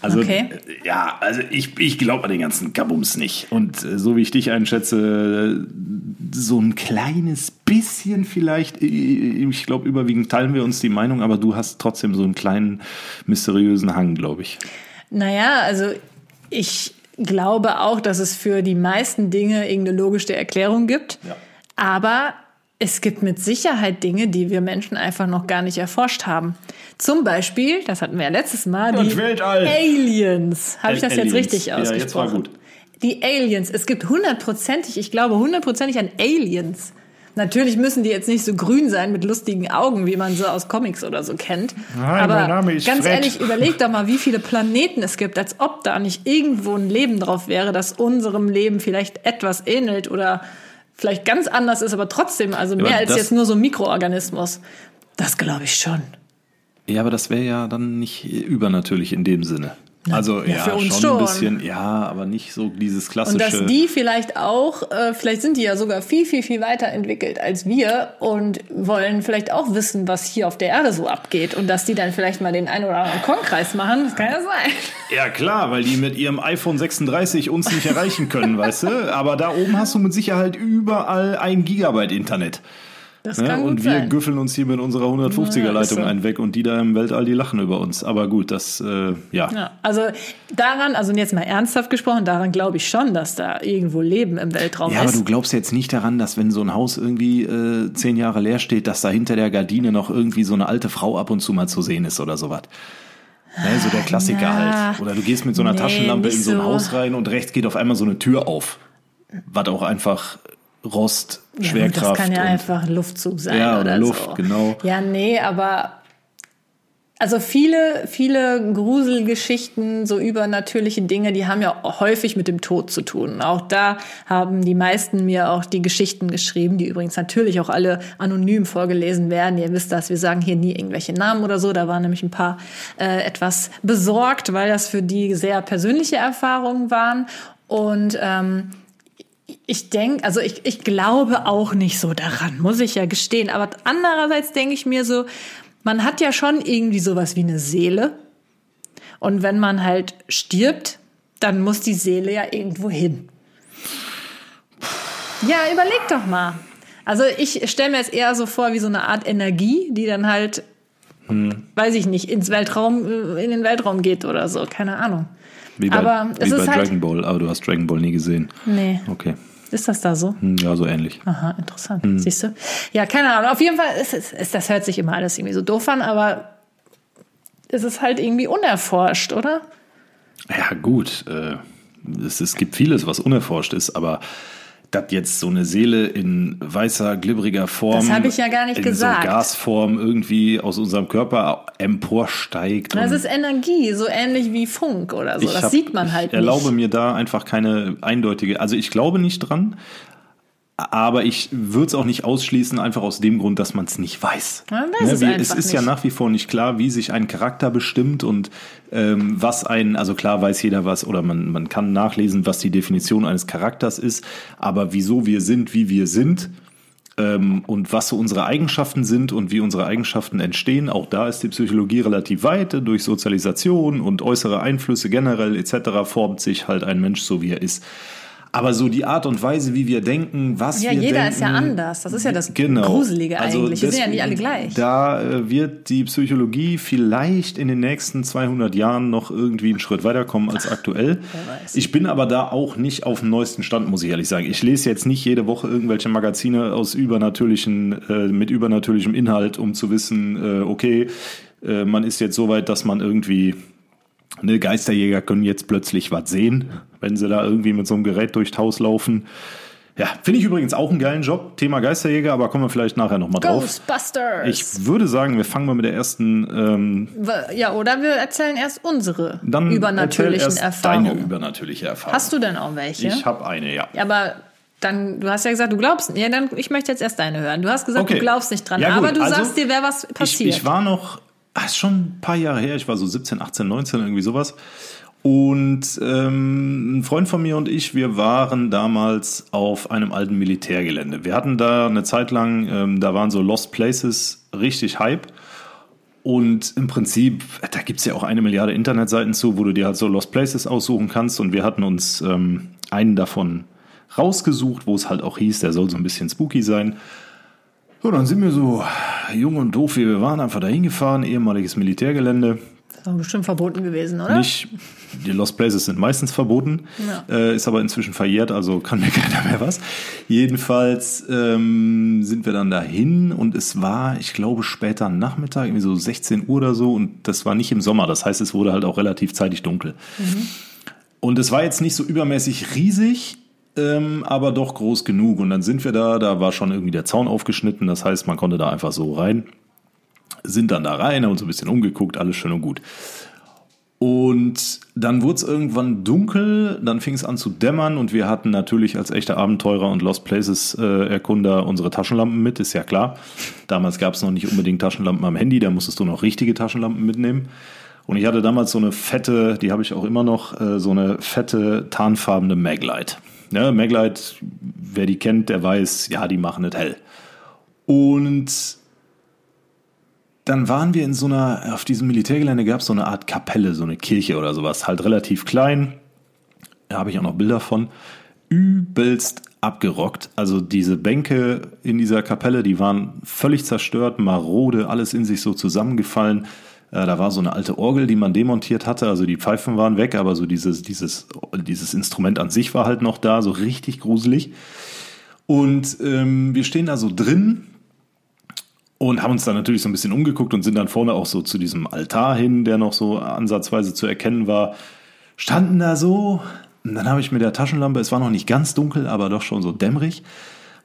S3: Also,
S2: okay.
S3: ja, also ich, ich glaube an den ganzen Kabums nicht. Und äh, so wie ich dich einschätze, so ein kleines bisschen vielleicht, ich glaube, überwiegend teilen wir uns die Meinung, aber du hast trotzdem so einen kleinen mysteriösen Hang, glaube ich.
S2: Naja, also ich glaube auch, dass es für die meisten Dinge irgendeine logische Erklärung gibt.
S3: Ja.
S2: Aber es gibt mit Sicherheit Dinge, die wir Menschen einfach noch gar nicht erforscht haben. Zum Beispiel, das hatten wir ja letztes Mal, die. Aliens. Habe ich das
S3: Aliens.
S2: jetzt richtig
S3: Ja,
S2: ausgesprochen?
S3: jetzt war gut.
S2: Die Aliens. Es gibt hundertprozentig, ich glaube hundertprozentig an Aliens. Natürlich müssen die jetzt nicht so grün sein mit lustigen Augen, wie man so aus Comics oder so kennt.
S3: Nein,
S2: Aber ganz
S3: Fred.
S2: ehrlich, überleg doch mal, wie viele Planeten es gibt, als ob da nicht irgendwo ein Leben drauf wäre, das unserem Leben vielleicht etwas ähnelt oder vielleicht ganz anders ist, aber trotzdem, also mehr
S3: aber
S2: als jetzt nur so ein Mikroorganismus. Das glaube ich schon.
S3: Ja, aber das wäre ja dann nicht übernatürlich in dem Sinne. Also
S2: ja,
S3: ja,
S2: für uns
S3: schon,
S2: schon.
S3: ein bisschen, ja, aber nicht so dieses klassische.
S2: Und dass die vielleicht auch, äh, vielleicht sind die ja sogar viel, viel, viel weiter entwickelt als wir und wollen vielleicht auch wissen, was hier auf der Erde so abgeht. Und dass die dann vielleicht mal den einen oder anderen Konkreis machen, das kann ja sein.
S3: Ja, klar, weil die mit ihrem iPhone 36 uns nicht erreichen können, weißt du? Aber da oben hast du mit Sicherheit überall ein Gigabyte Internet.
S2: Das
S3: Ne?
S2: kann gut
S3: Und wir
S2: sein.
S3: güffeln uns hier mit unserer 150er
S2: Ja,
S3: einen weg und die da im Weltall, die lachen über uns. Aber gut, das, äh, ja.
S2: Ja, also daran, also jetzt mal ernsthaft gesprochen, daran glaube ich schon, dass da irgendwo Leben im Weltraum
S3: Ja, aber
S2: ist.
S3: du glaubst jetzt nicht daran, dass wenn so ein Haus irgendwie äh, zehn Jahre leer steht, dass da hinter der Gardine noch irgendwie so eine alte Frau ab und zu mal zu sehen ist oder sowas. Ne, so der Klassiker
S2: Na,
S3: halt. Oder du gehst mit so einer
S2: nee,
S3: Taschenlampe in so ein
S2: so.
S3: Haus rein und rechts geht auf einmal so eine Tür auf. Was auch einfach Rost,
S2: Ja,
S3: Schwerkraft.
S2: Das kann ja einfach Luftzug sein.
S3: Ja, oder
S2: oder
S3: Luft,
S2: so.
S3: genau.
S2: Ja, nee, aber also viele, viele Gruselgeschichten, so übernatürliche Dinge, die haben ja häufig mit dem Tod zu tun. Auch da haben die meisten mir auch die Geschichten geschrieben, die übrigens natürlich auch alle anonym vorgelesen werden. Ihr wisst das, wir sagen hier nie irgendwelche Namen oder so. Da waren nämlich ein paar äh, etwas besorgt, weil das für die sehr persönliche Erfahrungen waren. Und ähm, ich denke, also ich, ich glaube auch nicht so daran, muss ich ja gestehen. Aber andererseits denke ich mir so, man hat ja schon irgendwie sowas wie eine Seele. Und wenn man halt stirbt, dann muss die Seele ja irgendwo hin. Ja, überleg doch mal. Also ich stelle mir jetzt eher so vor wie so eine Art Energie, die dann halt, weiß ich nicht, ins Weltraum, in den Weltraum geht oder so, keine Ahnung.
S3: Wie bei,
S2: aber es
S3: wie bei
S2: ist halt-
S3: Dragon Ball. Aber du hast Dragon Ball nie gesehen.
S2: Nee,
S3: Okay.
S2: ist das da so?
S3: Hm, Ja, so ähnlich.
S2: Aha, interessant.
S3: Hm.
S2: Siehst du? Ja, keine Ahnung. Auf jeden Fall, ist, es- ist, das hört sich immer alles irgendwie so doof an, aber es ist halt irgendwie unerforscht, oder?
S3: Ja, gut. Äh, es, es gibt vieles, was unerforscht ist, aber dass jetzt so eine Seele in weißer, glibberiger Form.
S2: Das hab ich ja gar nicht
S3: in
S2: gesagt.
S3: So Gasform irgendwie aus unserem Körper emporsteigt.
S2: Das ist Energie, so ähnlich wie Funk oder so.
S3: ich
S2: Das
S3: hab-
S2: sieht man halt
S3: Ich erlaube
S2: nicht.
S3: mir da einfach keine eindeutige. Also ich glaube nicht dran. Aber ich würde es auch nicht ausschließen, einfach aus dem Grund, dass man es nicht weiß.
S2: Man weiß es
S3: wie, es ist ja
S2: nicht.
S3: nach wie vor nicht klar, wie sich ein Charakter bestimmt und ähm, was ein, also klar weiß jeder was oder man, man kann nachlesen, was die Definition eines Charakters ist, aber wieso wir sind, wie wir sind ähm, und was so unsere Eigenschaften sind und wie unsere Eigenschaften entstehen, auch da ist die Psychologie relativ weit. Durch Sozialisation und äußere Einflüsse generell etc. formt sich halt ein Mensch so, wie er ist. Aber so die Art und Weise, wie wir denken, was
S2: Ja,
S3: wir
S2: jeder
S3: denken,
S2: ist ja anders. Das ist ja das
S3: Genau.
S2: Gruselige
S3: Also
S2: eigentlich. Wir sind ja nicht alle gleich.
S3: Da äh, wird die Psychologie vielleicht in den nächsten 200 Jahren noch irgendwie einen Schritt weiterkommen als aktuell.
S2: weiß.
S3: Ich bin aber da auch nicht auf dem neuesten Stand, muss ich ehrlich sagen. Ich lese jetzt nicht jede Woche irgendwelche Magazine aus übernatürlichen, äh, mit übernatürlichem Inhalt, um zu wissen, äh, okay, äh, man ist jetzt so weit, dass man irgendwie Ne, Geisterjäger können jetzt plötzlich was sehen, wenn sie da irgendwie mit so einem Gerät durchs Haus laufen. Ja, finde ich übrigens auch einen geilen Job. Thema Geisterjäger, aber kommen wir vielleicht nachher nochmal drauf.
S2: Ghostbusters.
S3: Ich würde sagen, wir fangen mal mit der ersten. Ähm,
S2: ja, oder wir erzählen erst unsere
S3: dann
S2: übernatürlichen
S3: erst
S2: Erfahrungen.
S3: Deine übernatürliche Erfahrung.
S2: Hast du denn auch welche?
S3: Ich habe eine, ja.
S2: Aber dann, du hast ja gesagt, du glaubst nicht. Ja, dann, ich möchte jetzt erst deine hören. Du hast gesagt,
S3: Okay.
S2: du glaubst nicht dran.
S3: Ja,
S2: aber du
S3: also,
S2: sagst dir, wäre was
S3: Ich,
S2: passiert.
S3: ich war noch, ah, ist schon ein paar Jahre her, ich war so 17, 18, 19, irgendwie sowas. Und ähm, ein Freund von mir und ich, wir waren damals auf einem alten Militärgelände. Wir hatten da eine Zeit lang, ähm, da waren so Lost Places richtig Hype. Und im Prinzip, da gibt's ja auch eine Milliarde Internetseiten zu, wo du dir halt so Lost Places aussuchen kannst. Und wir hatten uns ähm, einen davon rausgesucht, wo es halt auch hieß, der soll so ein bisschen spooky sein. So, dann sind wir so jung und doof, wie wir waren, einfach dahin gefahren, ehemaliges Militärgelände.
S2: das doch bestimmt verboten gewesen, oder?
S3: Nicht, die Lost Places sind meistens verboten, äh, ist aber inzwischen verjährt, also kann mir keiner mehr was. Jedenfalls ähm, sind wir dann dahin und es war, ich glaube, später Nachmittag, irgendwie so 16 Uhr oder so und das war nicht im Sommer, das heißt, es wurde halt auch relativ zeitig dunkel. Und es war jetzt nicht so übermäßig riesig, ähm, aber doch groß genug. Und dann sind wir da, da war schon irgendwie der Zaun aufgeschnitten, das heißt, man konnte da einfach so rein. Sind dann da rein, haben uns ein bisschen umgeguckt, alles schön und gut. Und dann wurde es irgendwann dunkel, dann fing es an zu dämmern und wir hatten natürlich als echte Abenteurer und Lost Places äh, unsere Taschenlampen mit, ist ja klar. Damals gab es noch nicht unbedingt Taschenlampen am Handy, da musstest du noch richtige Taschenlampen mitnehmen. Und ich hatte damals so eine fette, die habe ich auch immer noch, äh, so eine fette tarnfarbene Maglite. Ja, Maglite, wer die kennt, der weiß, ja, die machen es hell. Und dann waren wir in so einer, auf diesem Militärgelände gab es so eine Art Kapelle, so eine Kirche oder sowas, halt relativ klein. Da habe ich auch noch Bilder von. Übelst abgerockt. Also diese Bänke in dieser Kapelle, die waren völlig zerstört, marode, alles in sich so zusammengefallen. Äh, da war so eine alte Orgel, die man demontiert hatte. Also die Pfeifen waren weg, aber so dieses, dieses, dieses Instrument an sich war halt noch da, so richtig gruselig. Und ähm, wir stehen da so drin und haben uns dann natürlich so ein bisschen umgeguckt und sind dann vorne auch so zu diesem Altar hin, der noch so ansatzweise zu erkennen war. Standen da so. Und dann habe ich mit der Taschenlampe, es war noch nicht ganz dunkel, aber doch schon so dämmerig,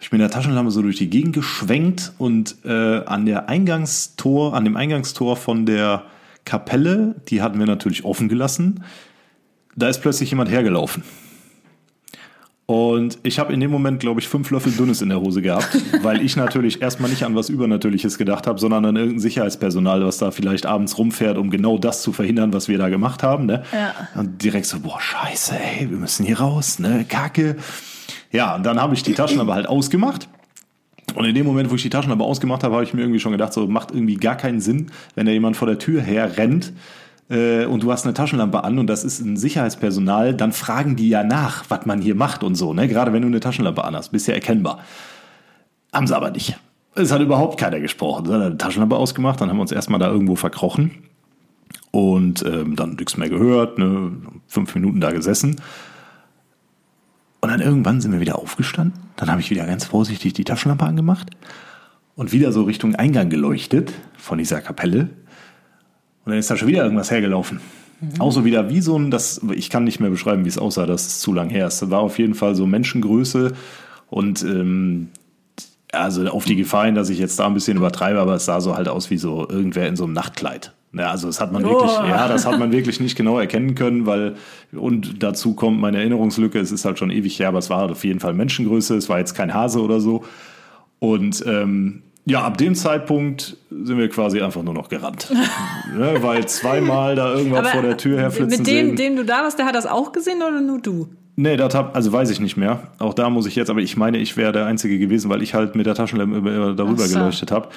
S3: ich mit der Taschenlampe so durch die Gegend geschwenkt und äh, an der Eingangstor, an dem Eingangstor von der Kapelle, die hatten wir natürlich offen gelassen, da ist plötzlich jemand hergelaufen. Und ich habe in dem Moment, glaube ich, fünf Löffel Dünnes in der Hose gehabt, weil ich natürlich erstmal nicht an was Übernatürliches gedacht habe, sondern an irgendein Sicherheitspersonal, was da vielleicht abends rumfährt, um genau das zu verhindern, was wir da gemacht haben. Ne?
S2: Ja.
S3: Und direkt so, boah, scheiße, ey, wir müssen hier raus, ne? Kacke. Ja, und dann habe ich die Taschenlampe halt ausgemacht. Und in dem Moment, wo ich die Taschenlampe ausgemacht habe, habe ich mir irgendwie schon gedacht, so macht irgendwie gar keinen Sinn, wenn da jemand vor der Tür her rennt äh, und du hast eine Taschenlampe an und das ist ein Sicherheitspersonal, dann fragen die ja nach, was man hier macht und so, ne? Gerade wenn du eine Taschenlampe an hast, bist ja erkennbar. Haben sie aber nicht. Es hat überhaupt keiner gesprochen. Sie hat eine Taschenlampe ausgemacht, dann haben wir uns erstmal da irgendwo verkrochen und ähm, dann nichts mehr gehört, ne? fünf Minuten da gesessen. Und dann irgendwann sind wir wieder aufgestanden. Dann habe ich wieder ganz vorsichtig die Taschenlampe angemacht und wieder so Richtung Eingang geleuchtet von dieser Kapelle. Und dann ist da schon wieder irgendwas hergelaufen. Mhm. Auch so wieder wie so ein, das, ich kann nicht mehr beschreiben, wie es aussah, das ist zu lang her. Es war auf jeden Fall so Menschengröße und ähm, also auf die Gefahr hin, dass ich jetzt da ein bisschen übertreibe, aber es sah so halt aus wie so irgendwer in so einem Nachtkleid. Ja, also das hat man wirklich,
S2: Oh.
S3: ja, das hat man wirklich nicht genau erkennen können, weil und dazu kommt meine Erinnerungslücke. Es ist halt schon ewig her, aber es war halt auf jeden Fall Menschengröße. Es war jetzt kein Hase oder so. Und ähm, ja, ab dem Zeitpunkt sind wir quasi einfach nur noch gerannt, ne, weil zweimal da irgendwas vor der Tür herflitzen
S2: mit dem,
S3: sehen.
S2: dem du da warst, der hat das auch gesehen oder nur du?
S3: Nee, das hab, also weiß ich nicht mehr. Auch da muss ich jetzt, aber ich meine, ich wäre der Einzige gewesen, weil ich halt mit der Taschenlampe über- darüber
S2: so.
S3: geleuchtet habe.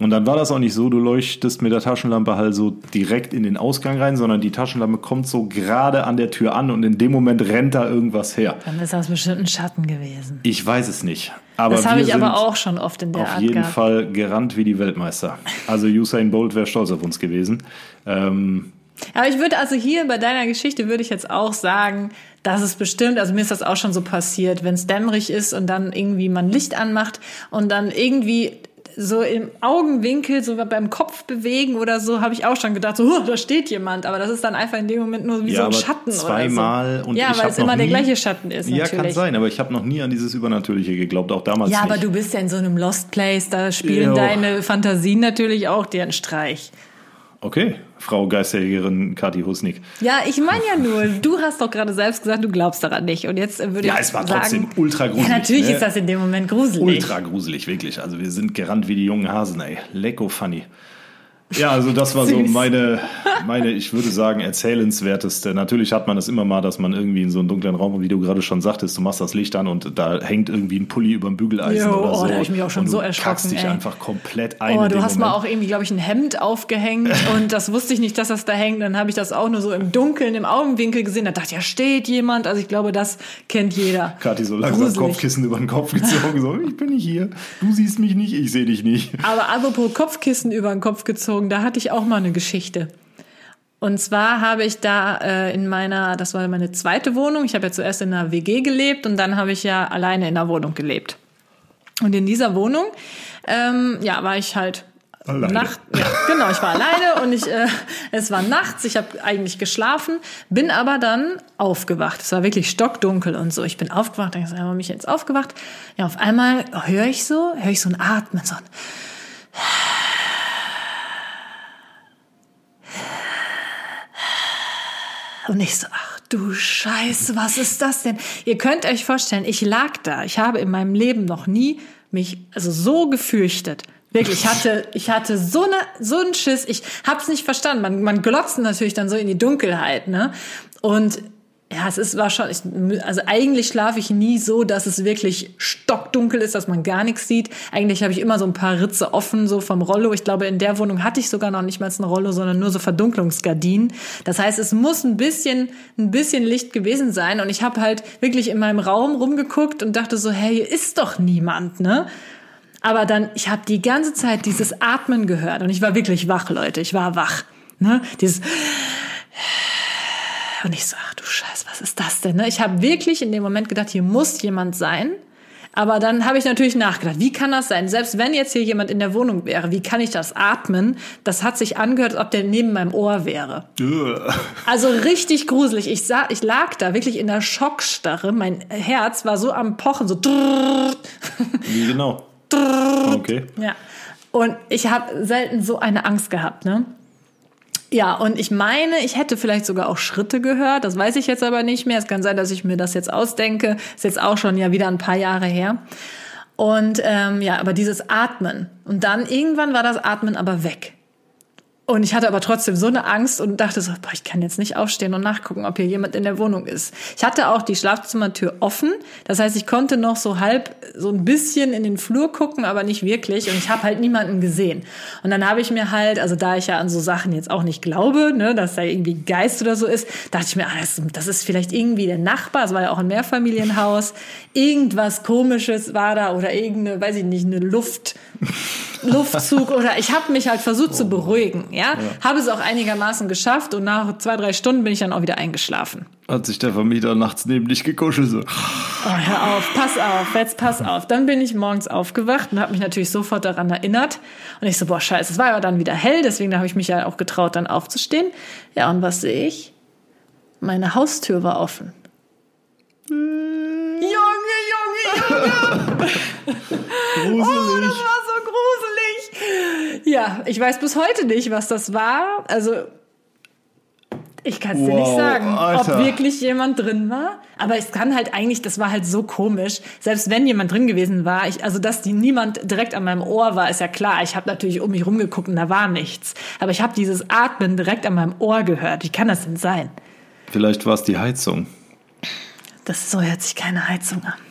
S3: Und dann war das auch nicht so, du leuchtest mit der Taschenlampe halt so direkt in den Ausgang rein, sondern die Taschenlampe kommt so gerade an der Tür an und in dem Moment rennt da irgendwas her.
S2: Dann ist das bestimmt ein Schatten gewesen.
S3: Ich weiß es nicht. Aber
S2: das habe ich aber auch schon oft in der
S3: Auf
S2: Art
S3: jeden
S2: gehabt.
S3: Fall gerannt wie die Weltmeister. Also Usain Bolt wäre stolz auf uns gewesen. Ähm,
S2: Aber ich würde also hier bei deiner Geschichte würde ich jetzt auch sagen, dass es bestimmt, also mir ist das auch schon so passiert, wenn es dämmerig ist und dann irgendwie man Licht anmacht und dann irgendwie so im Augenwinkel, so beim Kopf bewegen oder so, habe ich auch schon gedacht, so, huh, da steht jemand. Aber das ist dann einfach in dem Moment nur wie
S3: Ja,
S2: so ein Schatten
S3: zweimal
S2: oder so.
S3: und
S2: ja, weil es immer
S3: noch
S2: der
S3: nie-
S2: gleiche Schatten ist
S3: ja,
S2: natürlich.
S3: kann sein, aber ich habe noch nie an dieses Übernatürliche geglaubt, auch damals
S2: Ja,
S3: nicht.
S2: aber du bist ja in so einem Lost Place, da spielen
S3: Jo.
S2: deine Fantasien natürlich auch dir einen Streich.
S3: Okay, Frau Geisterjägerin Kathi Husnik.
S2: Ja, ich meine ja nur, du hast doch gerade selbst gesagt, du glaubst daran nicht. Und jetzt äh, würde
S3: Ja,
S2: ich
S3: es war
S2: sagen,
S3: trotzdem ultra gruselig,
S2: Ja, natürlich
S3: ne?
S2: ist das in dem Moment gruselig.
S3: Ultra gruselig, wirklich. Also wir sind gerannt wie die jungen Hasen, ey. Lecko funny. Ja, also das war so meine, meine, ich würde sagen, erzählenswerteste. Natürlich hat man das immer mal, dass man irgendwie in so einem dunklen Raum, wie du gerade schon sagtest, du machst das Licht an und da hängt irgendwie ein Pulli über dem Bügeleisen
S2: Jo,
S3: oder
S2: oh,
S3: so.
S2: da hab ich mich auch schon
S3: und du
S2: so erschrocken,
S3: kackst dich
S2: ey.
S3: einfach komplett ein.
S2: Oh, du hast mal
S3: Moment.
S2: auch irgendwie, glaube ich, ein Hemd aufgehängt und das wusste ich nicht, dass das da hängt. Dann habe ich das auch nur so im Dunkeln, im Augenwinkel gesehen. Da dachte ich, ja, steht jemand. Also ich glaube, das kennt jeder.
S3: Kathi so langsam
S2: Gruselig.
S3: Kopfkissen über den Kopf gezogen, so, ich bin nicht hier, du siehst mich nicht, ich sehe dich nicht.
S2: Aber apropos Kopfkissen über den Kopf gezogen, da hatte ich auch mal eine Geschichte. Und zwar habe ich da äh, in meiner, das war meine zweite Wohnung. Ich habe ja zuerst in einer WG gelebt und dann habe ich ja alleine in einer Wohnung gelebt. Und in dieser Wohnung, ähm, ja, war ich halt
S3: Alleine.
S2: Nacht, ja, genau, ich war alleine und ich, äh, es war nachts, ich habe eigentlich geschlafen, bin aber dann aufgewacht. Es war wirklich stockdunkel und so. Ich bin aufgewacht, dann ist einmal mich jetzt aufgewacht. Ja, auf einmal höre ich so, höre ich so ein Atmen, so ein Und ich so, ach du Scheiße, was ist das denn? Ihr könnt euch vorstellen, ich lag da. Ich habe in meinem Leben noch nie mich also so gefürchtet Wirklich, ich hatte, ich hatte so eine, so einen Schiss. Ich hab's nicht verstanden. Man, man glotzt natürlich dann so in die Dunkelheit, ne? Und ja, es ist war schon, ich, also eigentlich schlafe ich nie so, dass es wirklich stockdunkel ist, dass man gar nichts sieht. Eigentlich habe ich immer so ein paar Ritze offen, so vom Rollo. Ich glaube, in der Wohnung hatte ich sogar noch nicht mal eine Rollo, sondern nur so Verdunklungsgardinen. Das heißt, es muss ein bisschen, ein bisschen Licht gewesen sein. Und ich habe halt wirklich in meinem Raum rumgeguckt und dachte so, hey, hier ist doch niemand, ne? Aber dann, ich habe die ganze Zeit dieses Atmen gehört und ich war wirklich wach, Leute. Ich war wach. Ne? Dieses und ich so, ach du Scheiß, was ist das denn? Ne? Ich habe wirklich in dem Moment gedacht, hier muss jemand sein. Aber dann habe ich natürlich nachgedacht, wie kann das sein? Selbst wenn jetzt hier jemand in der Wohnung wäre, wie kann ich das atmen? Das hat sich angehört, als ob der neben meinem Ohr wäre. Also richtig gruselig. Ich, sah, ich lag da wirklich in der Schockstarre. Mein Herz war so am Pochen, so.
S3: Wie genau? Okay.
S2: Ja. Und ich habe selten so eine Angst gehabt, ne? Ja, und ich meine, ich hätte vielleicht sogar auch Schritte gehört. Das weiß ich jetzt aber nicht mehr. Es kann sein, dass ich mir das jetzt ausdenke. Ist jetzt auch schon ja wieder ein paar Jahre her. Und ähm, ja, aber dieses Atmen. Und dann irgendwann war das Atmen aber weg. Und ich hatte aber trotzdem so eine Angst und dachte so, boah, ich kann jetzt nicht aufstehen und nachgucken, ob hier jemand in der Wohnung ist. Ich hatte auch die Schlafzimmertür offen. Das heißt, ich konnte noch so halb, so ein bisschen in den Flur gucken, aber nicht wirklich. Und ich habe halt niemanden gesehen. Und dann habe ich mir halt, also da ich ja an so Sachen jetzt auch nicht glaube, ne, dass da irgendwie Geist oder so ist, dachte ich mir, ah, das, ist vielleicht irgendwie der Nachbar. Es war ja auch ein Mehrfamilienhaus. Irgendwas Komisches war da oder irgendeine, weiß ich nicht, eine Luft, Luftzug oder ich habe mich halt versucht zu beruhigen ja? ja. Habe es auch einigermaßen geschafft und nach zwei, drei Stunden bin ich dann auch wieder eingeschlafen.
S3: Hat sich der Vermieter nachts neben dich gekuschelt so.
S2: Oh, hör auf, pass auf, jetzt pass auf. Dann bin ich morgens aufgewacht und habe mich natürlich sofort daran erinnert. Und ich so, boah, scheiße, es war ja dann wieder hell, deswegen habe ich mich ja auch getraut, dann aufzustehen. Ja, und was sehe ich? Meine Haustür war offen. Junge, Junge, Junge! Gruselig. Oh, das war. Ja, ich weiß bis heute nicht, was das war. Also, ich kann es wow, dir nicht sagen, Alter. ob wirklich jemand drin war. Aber es kann halt eigentlich, das war halt so komisch. Selbst wenn jemand drin gewesen war, ich, also dass die niemand direkt an meinem Ohr war, ist ja klar. Ich habe natürlich um mich rumgeguckt und da war nichts. Aber ich habe dieses Atmen direkt an meinem Ohr gehört. Wie kann das denn sein?
S3: Vielleicht war es die Heizung.
S2: Das so hört sich keine Heizung an.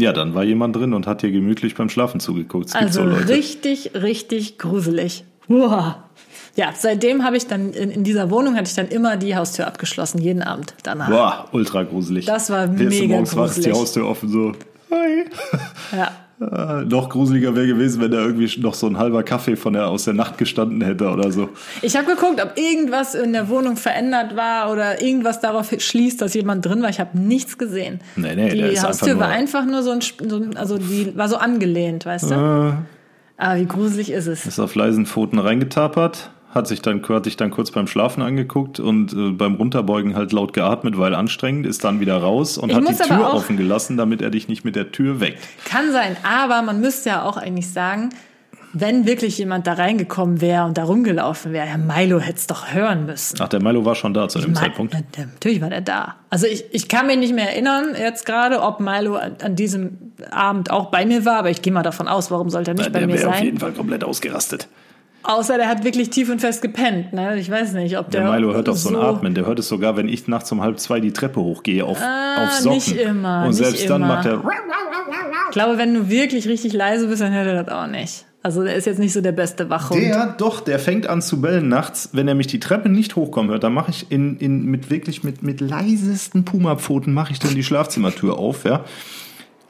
S3: Ja, dann war jemand drin und hat dir gemütlich beim Schlafen zugeguckt.
S2: Also so richtig, richtig gruselig. Wow. Ja, seitdem habe ich dann in, in, dieser Wohnung hatte ich dann immer die Haustür abgeschlossen, jeden Abend danach.
S3: Boah, ultra gruselig.
S2: Das war Wirst mega du morgens gruselig.
S3: wach, ist die Haustür offen so. Hi. Ja. Äh, noch gruseliger wäre gewesen, wenn da irgendwie noch so ein halber Kaffee von der aus der Nacht gestanden hätte oder so.
S2: Ich habe geguckt, ob irgendwas in der Wohnung verändert war oder irgendwas darauf schließt, dass jemand drin war. Ich habe nichts gesehen. Nee, nee, die Haustür einfach war einfach nur so ein, so ein, also die war so angelehnt, weißt du? Äh, Aber wie gruselig ist es?
S3: Ist auf leisen Pfoten reingetapert hat sich dann, hat sich dann kurz beim Schlafen angeguckt und äh, beim Runterbeugen halt laut geatmet, weil anstrengend, ist dann wieder raus und ich hat die Tür offen gelassen, damit er dich nicht mit der Tür weckt.
S2: Kann sein, aber man müsste ja auch eigentlich sagen, wenn wirklich jemand da reingekommen wäre und da rumgelaufen wäre, Herr Milo hätte es doch hören müssen.
S3: Ach, der Milo war schon da zu ich dem mein, Zeitpunkt?
S2: Natürlich war der da. Also ich, ich kann mich nicht mehr erinnern jetzt gerade, ob Milo an, an diesem Abend auch bei mir war, aber ich gehe mal davon aus, warum sollte er nicht Na, bei mir sein? Der wäre
S3: auf jeden Fall komplett ausgerastet.
S2: Außer der hat wirklich tief und fest gepennt. Ne? Ich weiß nicht, ob der.
S3: Der Milo hört auch so ein Atmen. Der hört es sogar, wenn ich nachts um halb zwei die Treppe hochgehe auf, ah, auf Socken.
S2: Nicht immer. Und selbst dann immer. macht er. Ich glaube, wenn du wirklich richtig leise bist, dann hört er das auch nicht. Also der ist jetzt nicht so der beste Wachhund.
S3: Der, doch, der fängt an zu bellen nachts. Wenn er mich die Treppe nicht hochkommen hört, dann mache ich in, in, mit wirklich mit, mit leisesten Pumapfoten mache ich dann die Schlafzimmertür auf, ja.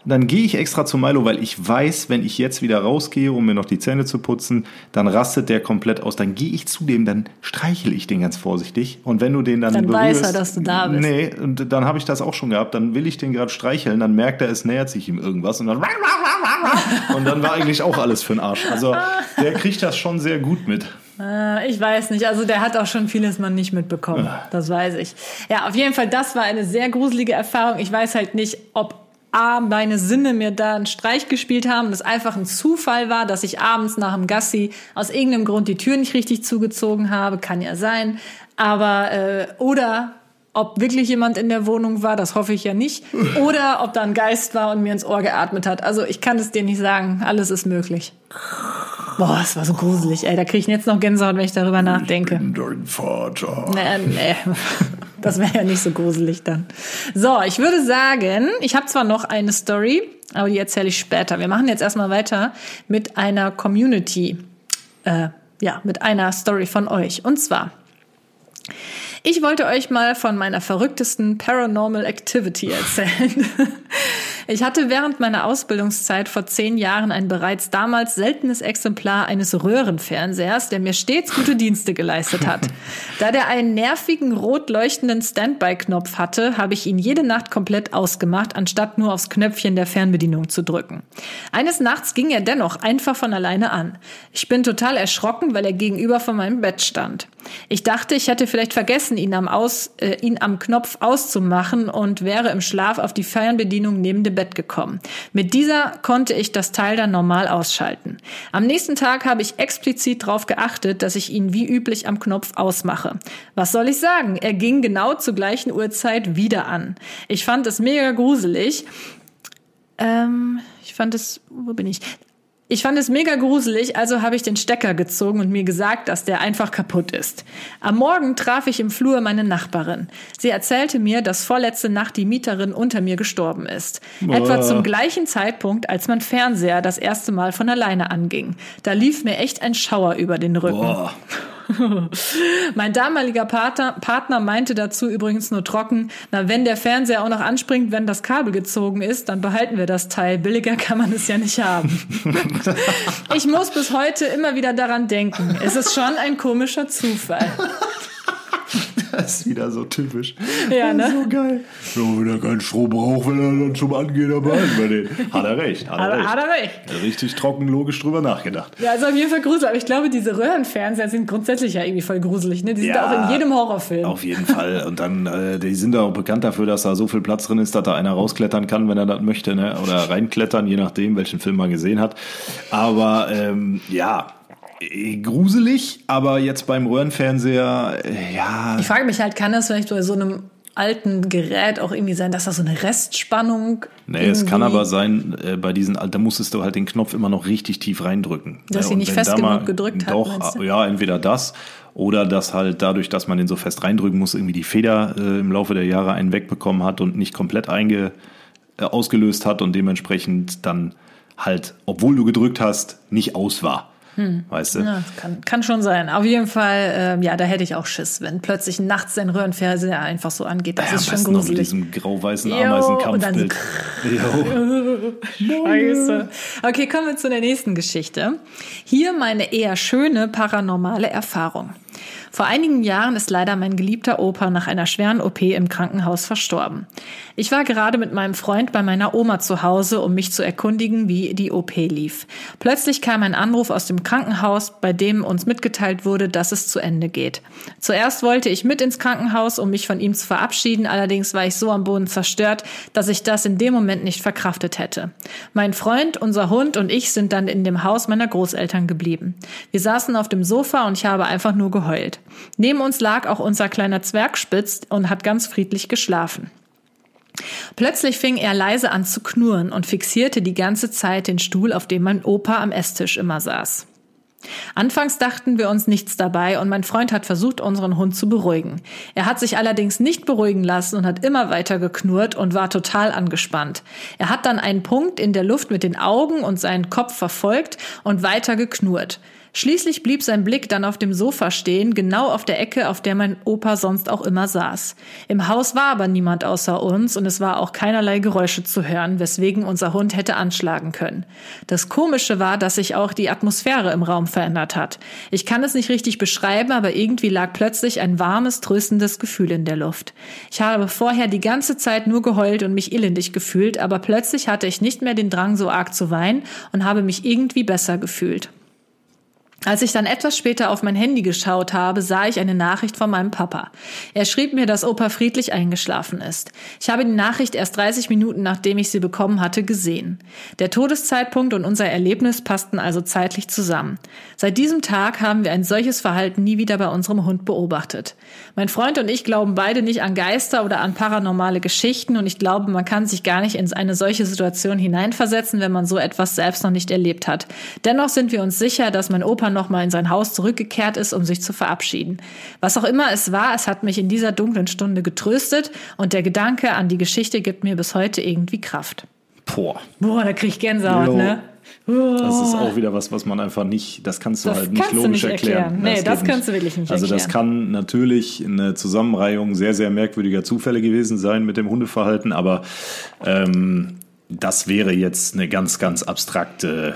S3: Dann gehe ich extra zu Milo, weil ich weiß, wenn ich jetzt wieder rausgehe, um mir noch die Zähne zu putzen, dann rastet der komplett aus. Dann gehe ich zu dem, dann streichel ich den ganz vorsichtig. Und wenn du den dann
S2: Dann berührst, weiß er, dass du da bist.
S3: Nee, und dann habe ich das auch schon gehabt. Dann will ich den gerade streicheln, dann merkt er, es nähert sich ihm irgendwas und dann und dann war eigentlich auch alles für den Arsch. Also der kriegt das schon sehr gut mit.
S2: Äh, ich weiß nicht. Also der hat auch schon vieles mal nicht mitbekommen. Das weiß ich. Ja, auf jeden Fall, das war eine sehr gruselige Erfahrung. Ich weiß halt nicht, ob A, meine Sinne mir da einen Streich gespielt haben und es einfach ein Zufall war, dass ich abends nach dem Gassi aus irgendeinem Grund die Tür nicht richtig zugezogen habe, kann ja sein. Aber äh, oder ob wirklich jemand in der Wohnung war, das hoffe ich ja nicht. Oder ob da ein Geist war und mir ins Ohr geatmet hat. Also ich kann es dir nicht sagen. Alles ist möglich. Boah, das war so gruselig, ey. Da kriege ich jetzt noch Gänsehaut, wenn ich darüber nachdenke.
S4: Ich bin dein Vater.
S2: Nee, nee. Das wäre ja nicht so gruselig dann. So, ich würde sagen, ich habe zwar noch eine Story, aber die erzähle ich später. Wir machen jetzt erstmal weiter mit einer Community, äh, ja, mit einer Story von euch. Und zwar, ich wollte euch mal von meiner verrücktesten Paranormal Activity erzählen. Ich hatte während meiner Ausbildungszeit vor zehn Jahren ein bereits damals seltenes Exemplar eines Röhrenfernsehers, der mir stets gute Dienste geleistet hat. Da der einen nervigen, rot leuchtenden Standby-Knopf hatte, habe ich ihn jede Nacht komplett ausgemacht, anstatt nur aufs Knöpfchen der Fernbedienung zu drücken. Eines Nachts ging er dennoch einfach von alleine an. Ich bin total erschrocken, weil er gegenüber von meinem Bett stand. Ich dachte, ich hätte vielleicht vergessen, ihn am, Aus, äh, ihn am Knopf auszumachen und wäre im Schlaf auf die Fernbedienung neben dem Bett gekommen. Mit dieser konnte ich das Teil dann normal ausschalten. Am nächsten Tag habe ich explizit darauf geachtet, dass ich ihn wie üblich am Knopf ausmache. Was soll ich sagen? Er ging genau zur gleichen Uhrzeit wieder an. Ich fand es mega gruselig. Ähm, ich fand es, wo bin ich? Ich fand es mega gruselig, also habe ich den Stecker gezogen und mir gesagt, dass der einfach kaputt ist. Am Morgen traf ich im Flur meine Nachbarin. Sie erzählte mir, dass vorletzte Nacht die Mieterin unter mir gestorben ist. Boah. Etwa zum gleichen Zeitpunkt, als mein Fernseher das erste Mal von alleine anging. Da lief mir echt ein Schauer über den Rücken. Boah. mein damaliger Partner, Partner meinte dazu übrigens nur trocken, na, wenn der Fernseher auch noch anspringt, wenn das Kabel gezogen ist, dann behalten wir das Teil. Billiger kann man es ja nicht haben. ich muss bis heute immer wieder daran denken. Es ist schon ein komischer Zufall.
S3: Das ist wieder so typisch.
S2: Ja, ne?
S4: So geil. Ja, wenn er keinen Strom braucht, wenn er dann zum Angehen dabei ist.
S3: Hat er recht. Hat, er, recht.
S2: hat er recht.
S3: Richtig trocken, logisch drüber nachgedacht.
S2: Ja, also auf jeden Fall gruselig. Aber ich glaube, diese Röhrenfernseher sind grundsätzlich ja irgendwie voll gruselig. Ne? Die sind ja, auch in jedem Horrorfilm.
S3: Auf jeden Fall. Und dann, äh, die sind auch bekannt dafür, dass da so viel Platz drin ist, dass da einer rausklettern kann, wenn er das möchte. Ne? Oder reinklettern, je nachdem, welchen Film man gesehen hat. Aber ähm, ja, gruselig, aber jetzt beim Röhrenfernseher, äh, ja.
S2: Ich frage mich halt, kann das vielleicht bei so einem alten Gerät auch irgendwie sein, dass da so eine Restspannung.
S3: Nee, es kann aber sein, äh, bei diesen, da musstest du halt den Knopf immer noch richtig tief reindrücken.
S2: Dass sie nicht fest genug gedrückt hat.
S3: Doch, ja, entweder das oder dass halt dadurch, dass man den so fest reindrücken muss, irgendwie die Feder äh, im Laufe der Jahre einen wegbekommen hat und nicht komplett einge, äh, ausgelöst hat und dementsprechend dann halt, obwohl du gedrückt hast, nicht aus war. Hm. Weißt du?
S2: Ja, kann, kann schon sein. Auf jeden Fall, äh, ja, da hätte ich auch Schiss, wenn plötzlich nachts dein Röhrenfernseher einfach so angeht. Das ja, ist schon gruselig. Noch mit
S3: diesem grau-weißen Ameisenkampfbild.
S2: Scheiße. Okay, kommen wir zu der nächsten Geschichte. Hier meine eher schöne paranormale Erfahrung. Vor einigen Jahren ist leider mein geliebter Opa nach einer schweren OP im Krankenhaus verstorben. Ich war gerade mit meinem Freund bei meiner Oma zu Hause, um mich zu erkundigen, wie die OP lief. Plötzlich kam ein Anruf aus dem Krankenhaus, bei dem uns mitgeteilt wurde, dass es zu Ende geht. Zuerst wollte ich mit ins Krankenhaus, um mich von ihm zu verabschieden, allerdings war ich so am Boden zerstört, dass ich das in dem Moment nicht verkraftet hätte. Mein Freund, unser Hund und ich sind dann in dem Haus meiner Großeltern geblieben. Wir saßen auf dem Sofa und ich habe einfach nur geheult. Neben uns lag auch unser kleiner Zwergspitz und hat ganz friedlich geschlafen. Plötzlich fing er leise an zu knurren und fixierte die ganze Zeit den Stuhl, auf dem mein Opa am Esstisch immer saß. Anfangs dachten wir uns nichts dabei und mein Freund hat versucht, unseren Hund zu beruhigen. Er hat sich allerdings nicht beruhigen lassen und hat immer weiter geknurrt und war total angespannt. Er hat dann einen Punkt in der Luft mit den Augen und seinen Kopf verfolgt und weiter geknurrt. Schließlich blieb sein Blick dann auf dem Sofa stehen, genau auf der Ecke, auf der mein Opa sonst auch immer saß. Im Haus war aber niemand außer uns und es war auch keinerlei Geräusche zu hören, weswegen unser Hund hätte anschlagen können. Das Komische war, dass sich auch die Atmosphäre im Raum verändert hat. Ich kann es nicht richtig beschreiben, aber irgendwie lag plötzlich ein warmes, tröstendes Gefühl in der Luft. Ich habe vorher die ganze Zeit nur geheult und mich elendig gefühlt, aber plötzlich hatte ich nicht mehr den Drang, so arg zu weinen und habe mich irgendwie besser gefühlt. Als ich dann etwas später auf mein Handy geschaut habe, sah ich eine Nachricht von meinem Papa. Er schrieb mir, dass Opa friedlich eingeschlafen ist. Ich habe die Nachricht erst 30 Minuten nachdem ich sie bekommen hatte gesehen. Der Todeszeitpunkt und unser Erlebnis passten also zeitlich zusammen. Seit diesem Tag haben wir ein solches Verhalten nie wieder bei unserem Hund beobachtet. Mein Freund und ich glauben beide nicht an Geister oder an paranormale Geschichten und ich glaube, man kann sich gar nicht in eine solche Situation hineinversetzen, wenn man so etwas selbst noch nicht erlebt hat. Dennoch sind wir uns sicher, dass mein Opa nochmal in sein Haus zurückgekehrt ist, um sich zu verabschieden. Was auch immer es war, es hat mich in dieser dunklen Stunde getröstet und der Gedanke an die Geschichte gibt mir bis heute irgendwie Kraft.
S3: Boah.
S2: Boah, da krieg ich Gänsehaut,
S3: Jo.
S2: ne?
S3: Das ist auch wieder was, was man einfach nicht, das kannst du
S2: Das
S3: halt nicht
S2: kannst
S3: logisch
S2: nicht
S3: erklären.
S2: erklären. Nee,
S3: geht
S2: das kannst du wirklich nicht
S3: Also das
S2: erklären.
S3: kann natürlich eine Zusammenreihung sehr, sehr merkwürdiger Zufälle gewesen sein mit dem Hundeverhalten, aber ähm, das wäre jetzt eine ganz, ganz abstrakte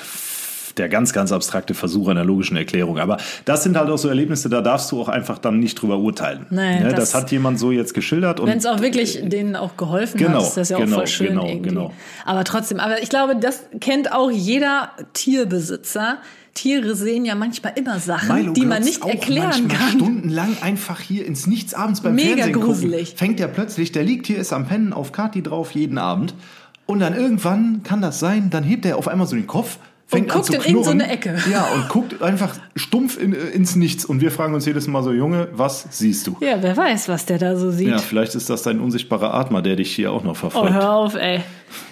S3: der ganz, ganz abstrakte Versuch einer logischen Erklärung. Aber das sind halt auch so Erlebnisse, da darfst du auch einfach dann nicht drüber urteilen.
S2: Nee,
S3: ne,
S2: das-
S3: das, hat jemand so jetzt geschildert. und
S2: Wenn es auch wirklich denen auch geholfen
S3: Genau,
S2: hat, ist das ja auch
S3: genau,
S2: voll schön
S3: genau,
S2: irgendwie.
S3: genau.
S2: Aber trotzdem, aber ich glaube, das kennt auch jeder Tierbesitzer. Tiere sehen ja manchmal immer Sachen,
S4: Milo
S2: die man nicht
S4: auch
S2: erklären kann.
S4: stundenlang einfach hier ins Nichts abends beim
S2: Mega
S4: Fernsehen gucken.
S2: gruselig.
S4: Fängt der plötzlich, der liegt hier, ist am Pennen auf Kati drauf jeden Abend. Und dann irgendwann kann das sein, dann hebt er auf einmal so den Kopf, fängt an
S2: guckt
S4: zu
S2: in irgend so Ecke.
S4: Ja, und guckt einfach stumpf in, ins Nichts. Und wir fragen uns jedes Mal so, Junge, was siehst du?
S2: Ja, wer weiß, was der da so sieht.
S3: ja, vielleicht ist das dein unsichtbarer Atmer, der dich hier auch noch
S2: oh,
S3: verfolgt.
S2: hör auf, ey.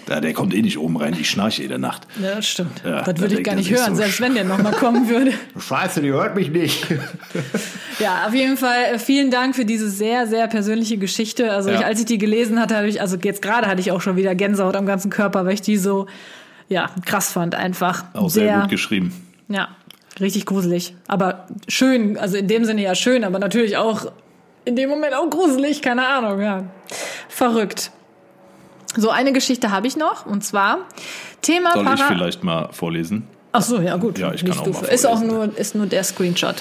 S3: Ja, der kommt eh nicht oben rein, die schnarcht jede Nacht.
S2: Ja, das stimmt.
S3: Ja,
S2: das
S3: da
S2: würde ich gar nicht hören,
S3: so,
S2: selbst wenn der nochmal kommen würde.
S4: Scheiße, die hört mich nicht.
S2: Ja, auf jeden Fall äh, vielen Dank für diese sehr, sehr persönliche Geschichte. Also
S3: Ja.
S2: ich, als ich die gelesen hatte, habe ich, also jetzt gerade hatte ich auch schon wieder Gänsehaut am ganzen Körper, weil ich die so, ja, krass fand einfach.
S3: Auch sehr, gut geschrieben.
S2: Ja, richtig gruselig. Aber schön, also in dem Sinne ja schön, aber natürlich auch in dem Moment auch gruselig, keine Ahnung, ja. Verrückt. So, eine Geschichte habe ich noch, und zwar Thema
S3: Soll ich
S2: Para-
S3: vielleicht mal vorlesen?
S2: Ach so, ja gut.
S3: Ja, ich kann auch mal.
S2: Ist auch nur, ist nur der Screenshot.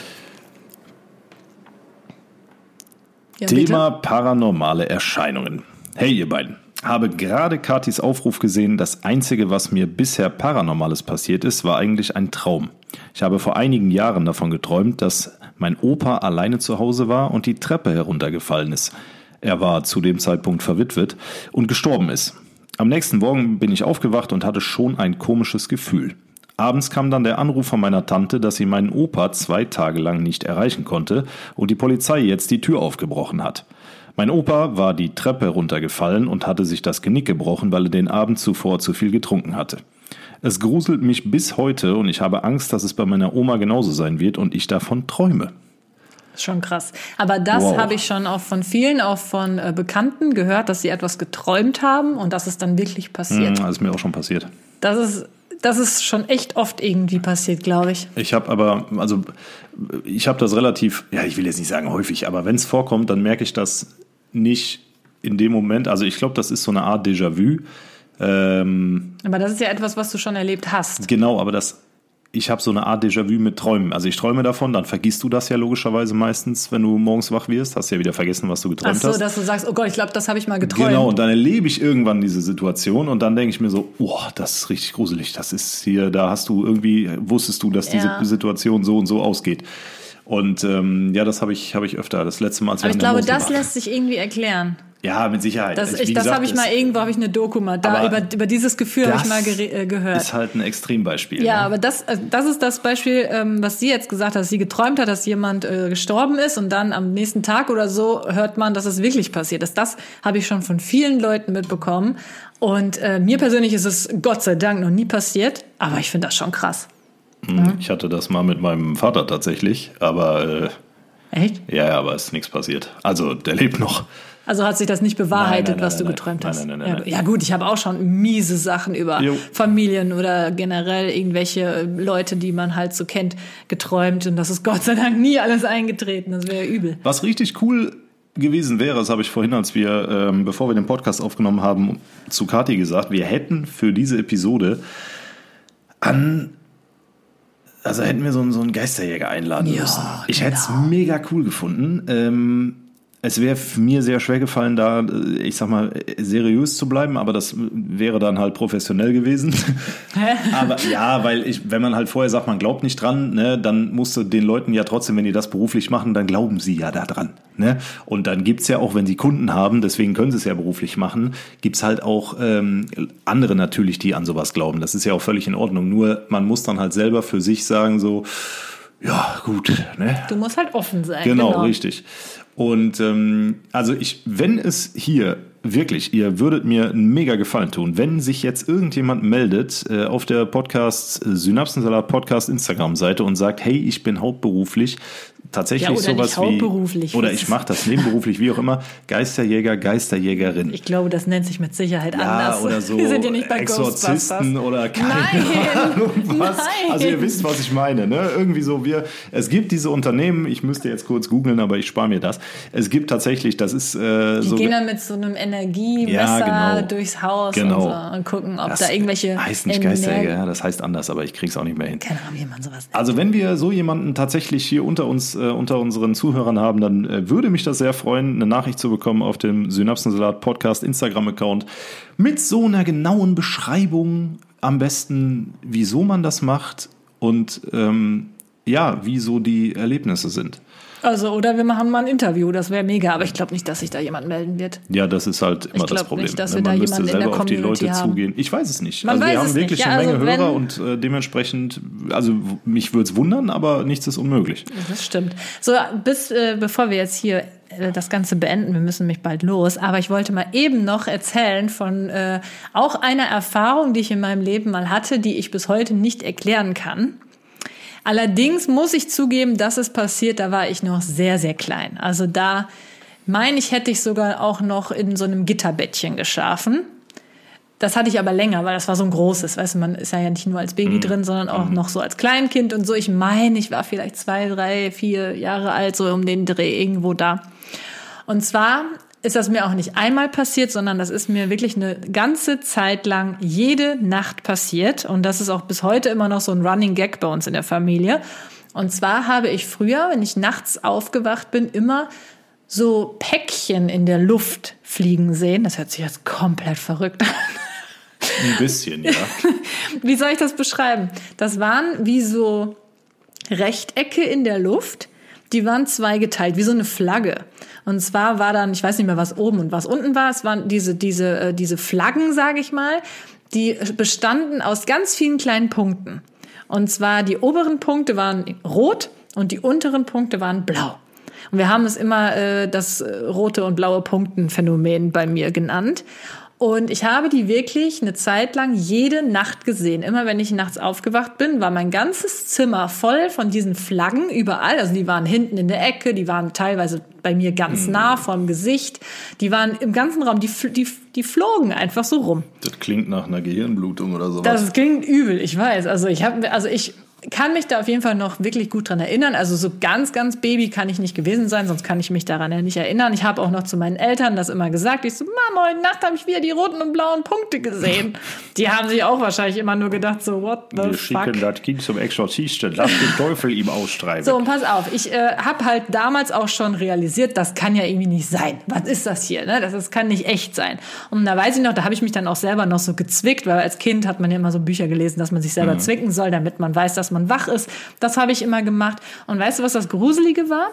S2: Ja,
S3: Thema paranormale Erscheinungen. Hey ihr beiden. Habe gerade Katis Aufruf gesehen, das Einzige, was mir bisher Paranormales passiert ist, war eigentlich ein Traum. Ich habe vor einigen Jahren davon geträumt, dass mein Opa alleine zu Hause war und die Treppe heruntergefallen ist. Er war zu dem Zeitpunkt verwitwet und gestorben ist. Am nächsten Morgen bin ich aufgewacht und hatte schon ein komisches Gefühl. Abends kam dann der Anruf von meiner Tante, dass sie meinen Opa zwei Tage lang nicht erreichen konnte und die Polizei jetzt die Tür aufgebrochen hat. Mein Opa war die Treppe runtergefallen und hatte sich das Genick gebrochen, weil er den Abend zuvor zu viel getrunken hatte. Es gruselt mich bis heute und ich habe Angst, dass es bei meiner Oma genauso sein wird und ich davon träume.
S2: Schon krass. Aber das
S3: Wow.
S2: habe ich schon auch von vielen, auch von äh, Bekannten gehört, dass sie etwas geträumt haben und dass es dann wirklich passiert.
S3: Das ist mir auch schon passiert.
S2: Das ist, das ist schon echt oft irgendwie passiert, glaube ich.
S3: Ich habe aber, also ich habe das relativ, ja, ich will jetzt nicht sagen häufig, aber wenn es vorkommt, dann merke ich das nicht in dem Moment. Also ich glaube, das ist so eine Art Déjà-vu. Ähm,
S2: Aber das ist ja etwas, was du schon erlebt hast.
S3: genau, aber das, ich habe so eine Art Déjà-vu mit Träumen. Also ich träume davon, dann vergisst du das ja logischerweise meistens, wenn du morgens wach wirst, hast ja wieder vergessen, was du
S2: Ach
S3: geträumt
S2: so,
S3: hast.
S2: dass du sagst, oh Gott, ich glaube, das habe ich mal geträumt.
S3: Genau, und dann erlebe ich irgendwann diese Situation und dann denke ich mir so, oh, das ist richtig gruselig. Das ist hier, da hast du irgendwie, wusstest du, dass diese
S2: Ja.
S3: Situation so und so ausgeht. Und ähm, ja, das habe ich, habe ich öfter. Das letzte Mal, als wir
S2: Aber ich glaube, das
S3: waren.
S2: lässt sich irgendwie erklären.
S3: Ja, mit Sicherheit.
S2: Das, ich, das habe ich mal irgendwo, habe ich eine Doku mal da über, über dieses Gefühl habe ich
S3: das
S2: mal äh, gehört.
S3: Ist halt ein Extrembeispiel.
S2: Ja,
S3: ne?
S2: aber das, äh, das ist das Beispiel, ähm, was sie jetzt gesagt hat, dass sie geträumt hat, dass jemand äh, gestorben ist und dann am nächsten Tag oder so hört man, dass es wirklich passiert ist. Das habe ich schon von vielen Leuten mitbekommen. Und äh, mir persönlich ist es Gott sei Dank noch nie passiert, aber ich finde das schon krass.
S3: Hm, Ich hatte das mal mit meinem Vater tatsächlich, aber äh,
S2: Echt?
S3: ja, ja, aber ist nichts passiert. Also der lebt noch.
S2: Also hat sich das nicht bewahrheitet,
S3: Nein, nein,
S2: was
S3: nein,
S2: du geträumt hast?
S3: nein, nein,
S2: ja,
S3: nein.
S2: ja gut, ich habe auch schon miese Sachen über
S3: Jo.
S2: Familien oder generell irgendwelche äh, Leute, die man halt so kennt, geträumt und das ist Gott sei Dank nie alles eingetreten. Das wäre ja übel.
S3: Was richtig cool gewesen wäre, das habe ich vorhin, als wir, ähm, bevor wir den Podcast aufgenommen haben, zu Kati gesagt, wir hätten für diese Episode an, also hätten wir so einen, so einen Geisterjäger einladen
S2: Ja,
S3: müssen. Ich hätte es
S2: genau.
S3: mega cool gefunden. Ähm, es wäre mir sehr schwer gefallen, da, äh, ich sag mal, seriös zu bleiben, aber das wäre dann halt professionell gewesen. aber ja, weil ich, wenn man halt vorher sagt, man glaubt nicht dran, ne, dann musst du den Leuten ja trotzdem, wenn die das beruflich machen, dann glauben sie ja da dran. Ne? Und dann gibt's ja auch, wenn sie Kunden haben, deswegen können sie es ja beruflich machen, gibt's halt auch ähm, andere natürlich, die an sowas glauben. Das ist ja auch völlig in Ordnung. Nur man muss dann halt selber für sich sagen, so, ja, gut. Ne?
S2: Du musst halt offen sein.
S3: Genau, genau. richtig. Und ähm, also ich, wenn es hier wirklich, ihr würdet mir einen mega Gefallen tun, wenn sich jetzt irgendjemand meldet äh, auf der Podcast Synapsensalat Podcast Instagram Seite und sagt, hey, ich bin hauptberuflich tatsächlich ja, oder sowas wie oder ich mache das nebenberuflich wie auch immer Geisterjäger Geisterjägerin
S2: ich glaube das nennt sich mit Sicherheit
S3: ja,
S2: anders
S3: oder so Wir sind ja nicht bei Exorzisten oder keine Nein. Ahnung was Nein. also ihr wisst was ich meine ne irgendwie so wir es gibt diese Unternehmen ich müsste jetzt kurz googeln aber ich spare mir das es gibt tatsächlich das ist äh,
S2: die
S3: so
S2: gehen dann mit so einem Energiemesser ja, genau. durchs Haus genau. und, so und gucken ob
S3: das
S2: da irgendwelche
S3: heißt nicht Geisterjäger ja, das heißt anders aber ich krieg's auch nicht mehr hin
S2: keine Ahnung wie man sowas nennt.
S3: also wenn wir so jemanden tatsächlich hier unter uns äh, unter unseren Zuhörern haben, dann äh, würde mich das sehr freuen, eine Nachricht zu bekommen auf dem Synapsensalat Podcast Instagram-Account mit so einer genauen Beschreibung am besten, wieso man das macht und ähm, ja, wie so die Erlebnisse sind.
S2: Also, oder wir machen mal ein Interview, das wäre mega, aber ich glaube nicht, dass sich da jemand melden wird.
S3: Ja, das ist halt immer das Problem.
S2: Nicht, dass wir man da müsste selber auf die Leute haben.
S3: zugehen. Ich weiß es nicht. Man also wir haben wirklich ja, eine Menge also Hörer und äh, dementsprechend, also mich würde es wundern, aber nichts ist unmöglich.
S2: Das stimmt. So, bis äh, bevor wir jetzt hier äh, das Ganze beenden. Wir müssen mich bald los. Aber ich wollte mal eben noch erzählen von äh, auch einer Erfahrung, die ich in meinem Leben mal hatte, die ich bis heute nicht erklären kann. Allerdings muss ich zugeben, dass es passiert, da war ich noch sehr, sehr klein. Also da meine ich, hätte ich sogar auch noch in so einem Gitterbettchen geschlafen. Das hatte ich aber länger, weil das war so ein großes. Weißt du, man ist ja nicht nur als Baby mhm. drin, sondern auch mhm. noch so als Kleinkind und so. Ich meine, ich war vielleicht zwei, drei, vier Jahre alt, so um den Dreh irgendwo da. Und zwar ist das mir auch nicht einmal passiert, sondern das ist mir wirklich eine ganze Zeit lang jede Nacht passiert. Und das ist auch bis heute immer noch so ein Running Gag bei uns in der Familie. Und zwar habe ich früher, wenn ich nachts aufgewacht bin, immer so Päckchen in der Luft fliegen sehen. Das hört sich jetzt komplett verrückt an.
S3: Ein bisschen, ja.
S2: wie soll ich das beschreiben? Das waren wie so Rechtecke in der Luft. Die waren zweigeteilt, wie so eine Flagge. Und zwar war dann, ich weiß nicht mehr, was oben und was unten war. Es waren diese, diese, äh, diese Flaggen, sage ich mal, die bestanden aus ganz vielen kleinen Punkten. Und zwar die oberen Punkte waren rot und die unteren Punkte waren blau. Und wir haben es immer äh, das äh, rote und blaue Punktenphänomen bei mir genannt. Und ich habe die wirklich eine Zeit lang jede Nacht gesehen. Immer wenn ich nachts aufgewacht bin, war mein ganzes Zimmer voll von diesen Flaggen überall. Also die waren hinten in der Ecke, die waren teilweise bei mir ganz mhm. nah vorm Gesicht. Die waren im ganzen Raum, die, die, die flogen einfach so rum.
S3: Das klingt nach einer Gehirnblutung oder sowas.
S2: Das klingt übel, ich weiß. Also ich habe, also ich kann mich da auf jeden Fall noch wirklich gut dran erinnern. Also so ganz, ganz Baby kann ich nicht gewesen sein, sonst kann ich mich daran ja nicht erinnern. Ich habe auch noch zu meinen Eltern das immer gesagt. Ich so, Mama, heute Nacht habe ich wieder die roten und blauen Punkte gesehen. Die haben sich auch wahrscheinlich immer nur gedacht, so, what the Wir fuck.
S3: schicken das Kind zum Exorzisten. Lass den Teufel ihm ausstreiben.
S2: So, und pass auf. Ich äh, habe halt damals auch schon realisiert, das kann ja irgendwie nicht sein. Was ist das hier? Ne? Das, das kann nicht echt sein. Und da weiß ich noch, da habe ich mich dann auch selber noch so gezwickt, weil als Kind hat man ja immer so Bücher gelesen, dass man sich selber mhm. zwicken soll, damit man weiß, dass man wach ist. Das habe ich immer gemacht. Und weißt du, was das Gruselige war?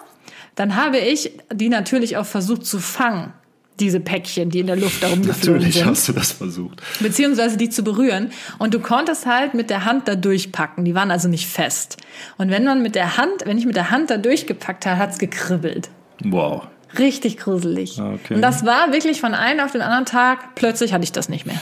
S2: Dann habe ich die natürlich auch versucht zu fangen diese Päckchen, die in der Luft darum geflogen
S3: Natürlich
S2: sind.
S3: hast du das versucht.
S2: Beziehungsweise die zu berühren. Und du konntest halt mit der Hand da durchpacken. Die waren also nicht fest. Und wenn man mit der Hand, wenn ich mit der Hand da durchgepackt habe, hat's gekribbelt.
S3: Wow.
S2: Richtig gruselig. Okay. Und das war wirklich von einem auf den anderen Tag, plötzlich hatte ich das nicht mehr.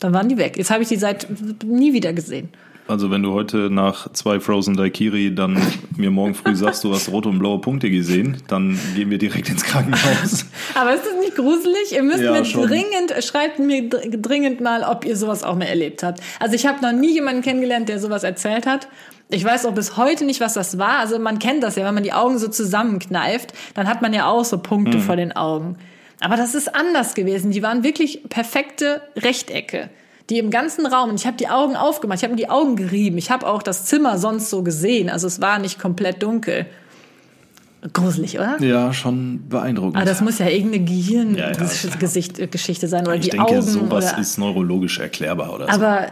S2: Dann waren die weg. Jetzt habe ich die seit nie wieder gesehen.
S3: Also wenn du heute nach zwei Frozen Daikiri dann mir morgen früh sagst, du hast rote und blaue Punkte gesehen, dann gehen wir direkt ins Krankenhaus.
S2: Aber ist das nicht gruselig? Ihr müsst ja, mir schon. dringend, schreibt mir dringend mal, ob ihr sowas auch mal erlebt habt. Also ich habe noch nie jemanden kennengelernt, der sowas erzählt hat. Ich weiß auch bis heute nicht, was das war. Also man kennt das ja, wenn man die Augen so zusammenkneift, dann hat man ja auch so Punkte mhm. vor den Augen. Aber das ist anders gewesen. Die waren wirklich perfekte Rechtecke die im ganzen Raum, und ich habe die Augen aufgemacht, ich habe mir die Augen gerieben, ich habe auch das Zimmer sonst so gesehen, also es war nicht komplett dunkel. Gruselig, oder?
S3: Ja, schon beeindruckend.
S2: Aber das muss ja irgendeine
S3: Ja, ja,
S2: Gehirngeschichte sein oder
S3: ich
S2: die
S3: denke,
S2: Augen.
S3: sowas
S2: oder,
S3: ist neurologisch erklärbar oder so.
S2: aber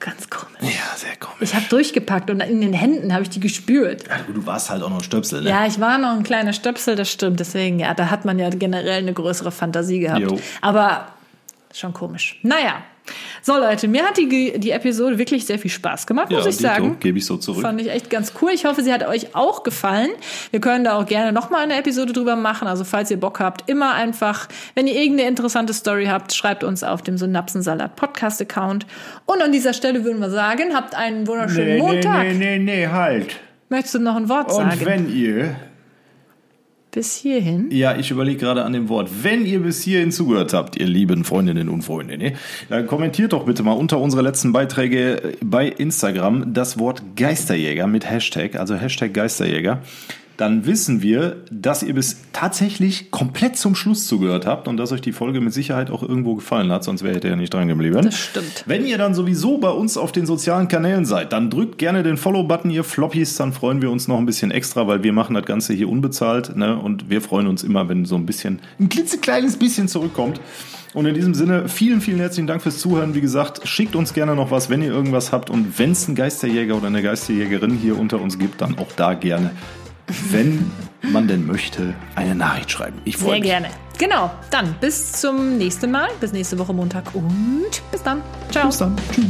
S2: ganz komisch.
S3: Ja, sehr komisch.
S2: Ich habe durchgepackt und in den Händen habe ich die gespürt.
S3: Ja, du warst halt auch noch Stöpsel, ne?
S2: Ja, ich war noch ein kleiner Stöpsel, das stimmt. Deswegen, ja, da hat man ja generell eine größere Fantasie gehabt.
S3: Jo.
S2: Aber schon komisch. Naja. So, Leute, mir hat die, die Episode wirklich sehr viel Spaß gemacht, muss
S3: Ja,
S2: ich
S3: dito,
S2: sagen.
S3: gebe ich so zurück.
S2: Fand ich echt ganz cool. Ich hoffe, sie hat euch auch gefallen. Wir können da auch gerne nochmal eine Episode drüber machen. Also, falls ihr Bock habt, immer einfach, wenn ihr irgendeine interessante Story habt, schreibt uns auf dem Synapsensalat Podcast Account. Und an dieser Stelle würden wir sagen, habt einen wunderschönen Montag.
S4: nee, nee, halt.
S2: Möchtest du noch ein Wort sagen?
S4: Und wenn ihr
S2: Bis hierhin.
S3: Ja, ich überlege gerade an dem Wort. Wenn ihr bis hierhin zugehört habt, ihr lieben Freundinnen und Freunde, ne, dann kommentiert doch bitte mal unter unsere letzten Beiträge bei Instagram das Wort Geisterjäger mit Hashtag, also Hashtag Geisterjäger. Dann wissen wir, dass ihr bis tatsächlich komplett zum Schluss zugehört habt und dass euch die Folge mit Sicherheit auch irgendwo gefallen hat, sonst wärt ihr ja nicht dran geblieben.
S2: Das stimmt.
S3: Wenn ihr dann sowieso bei uns auf den sozialen Kanälen seid, dann drückt gerne den Follow-Button, ihr Floppies, dann freuen wir uns noch ein bisschen extra, weil wir machen das Ganze hier unbezahlt, ne? Und wir freuen uns immer, wenn so ein bisschen, ein klitzekleines bisschen zurückkommt. Und in diesem Sinne, vielen, vielen herzlichen Dank fürs Zuhören. Wie gesagt, schickt uns gerne noch was, wenn ihr irgendwas habt. Und wenn es einen Geisterjäger oder eine Geisterjägerin hier unter uns gibt, dann auch da gerne, wenn man denn möchte, eine Nachricht schreiben. Ich freue
S2: Sehr
S3: mich.
S2: gerne. Genau. Dann bis zum nächsten Mal. Bis nächste Woche Montag und bis dann. Ciao.
S3: Bis dann. Tschüss.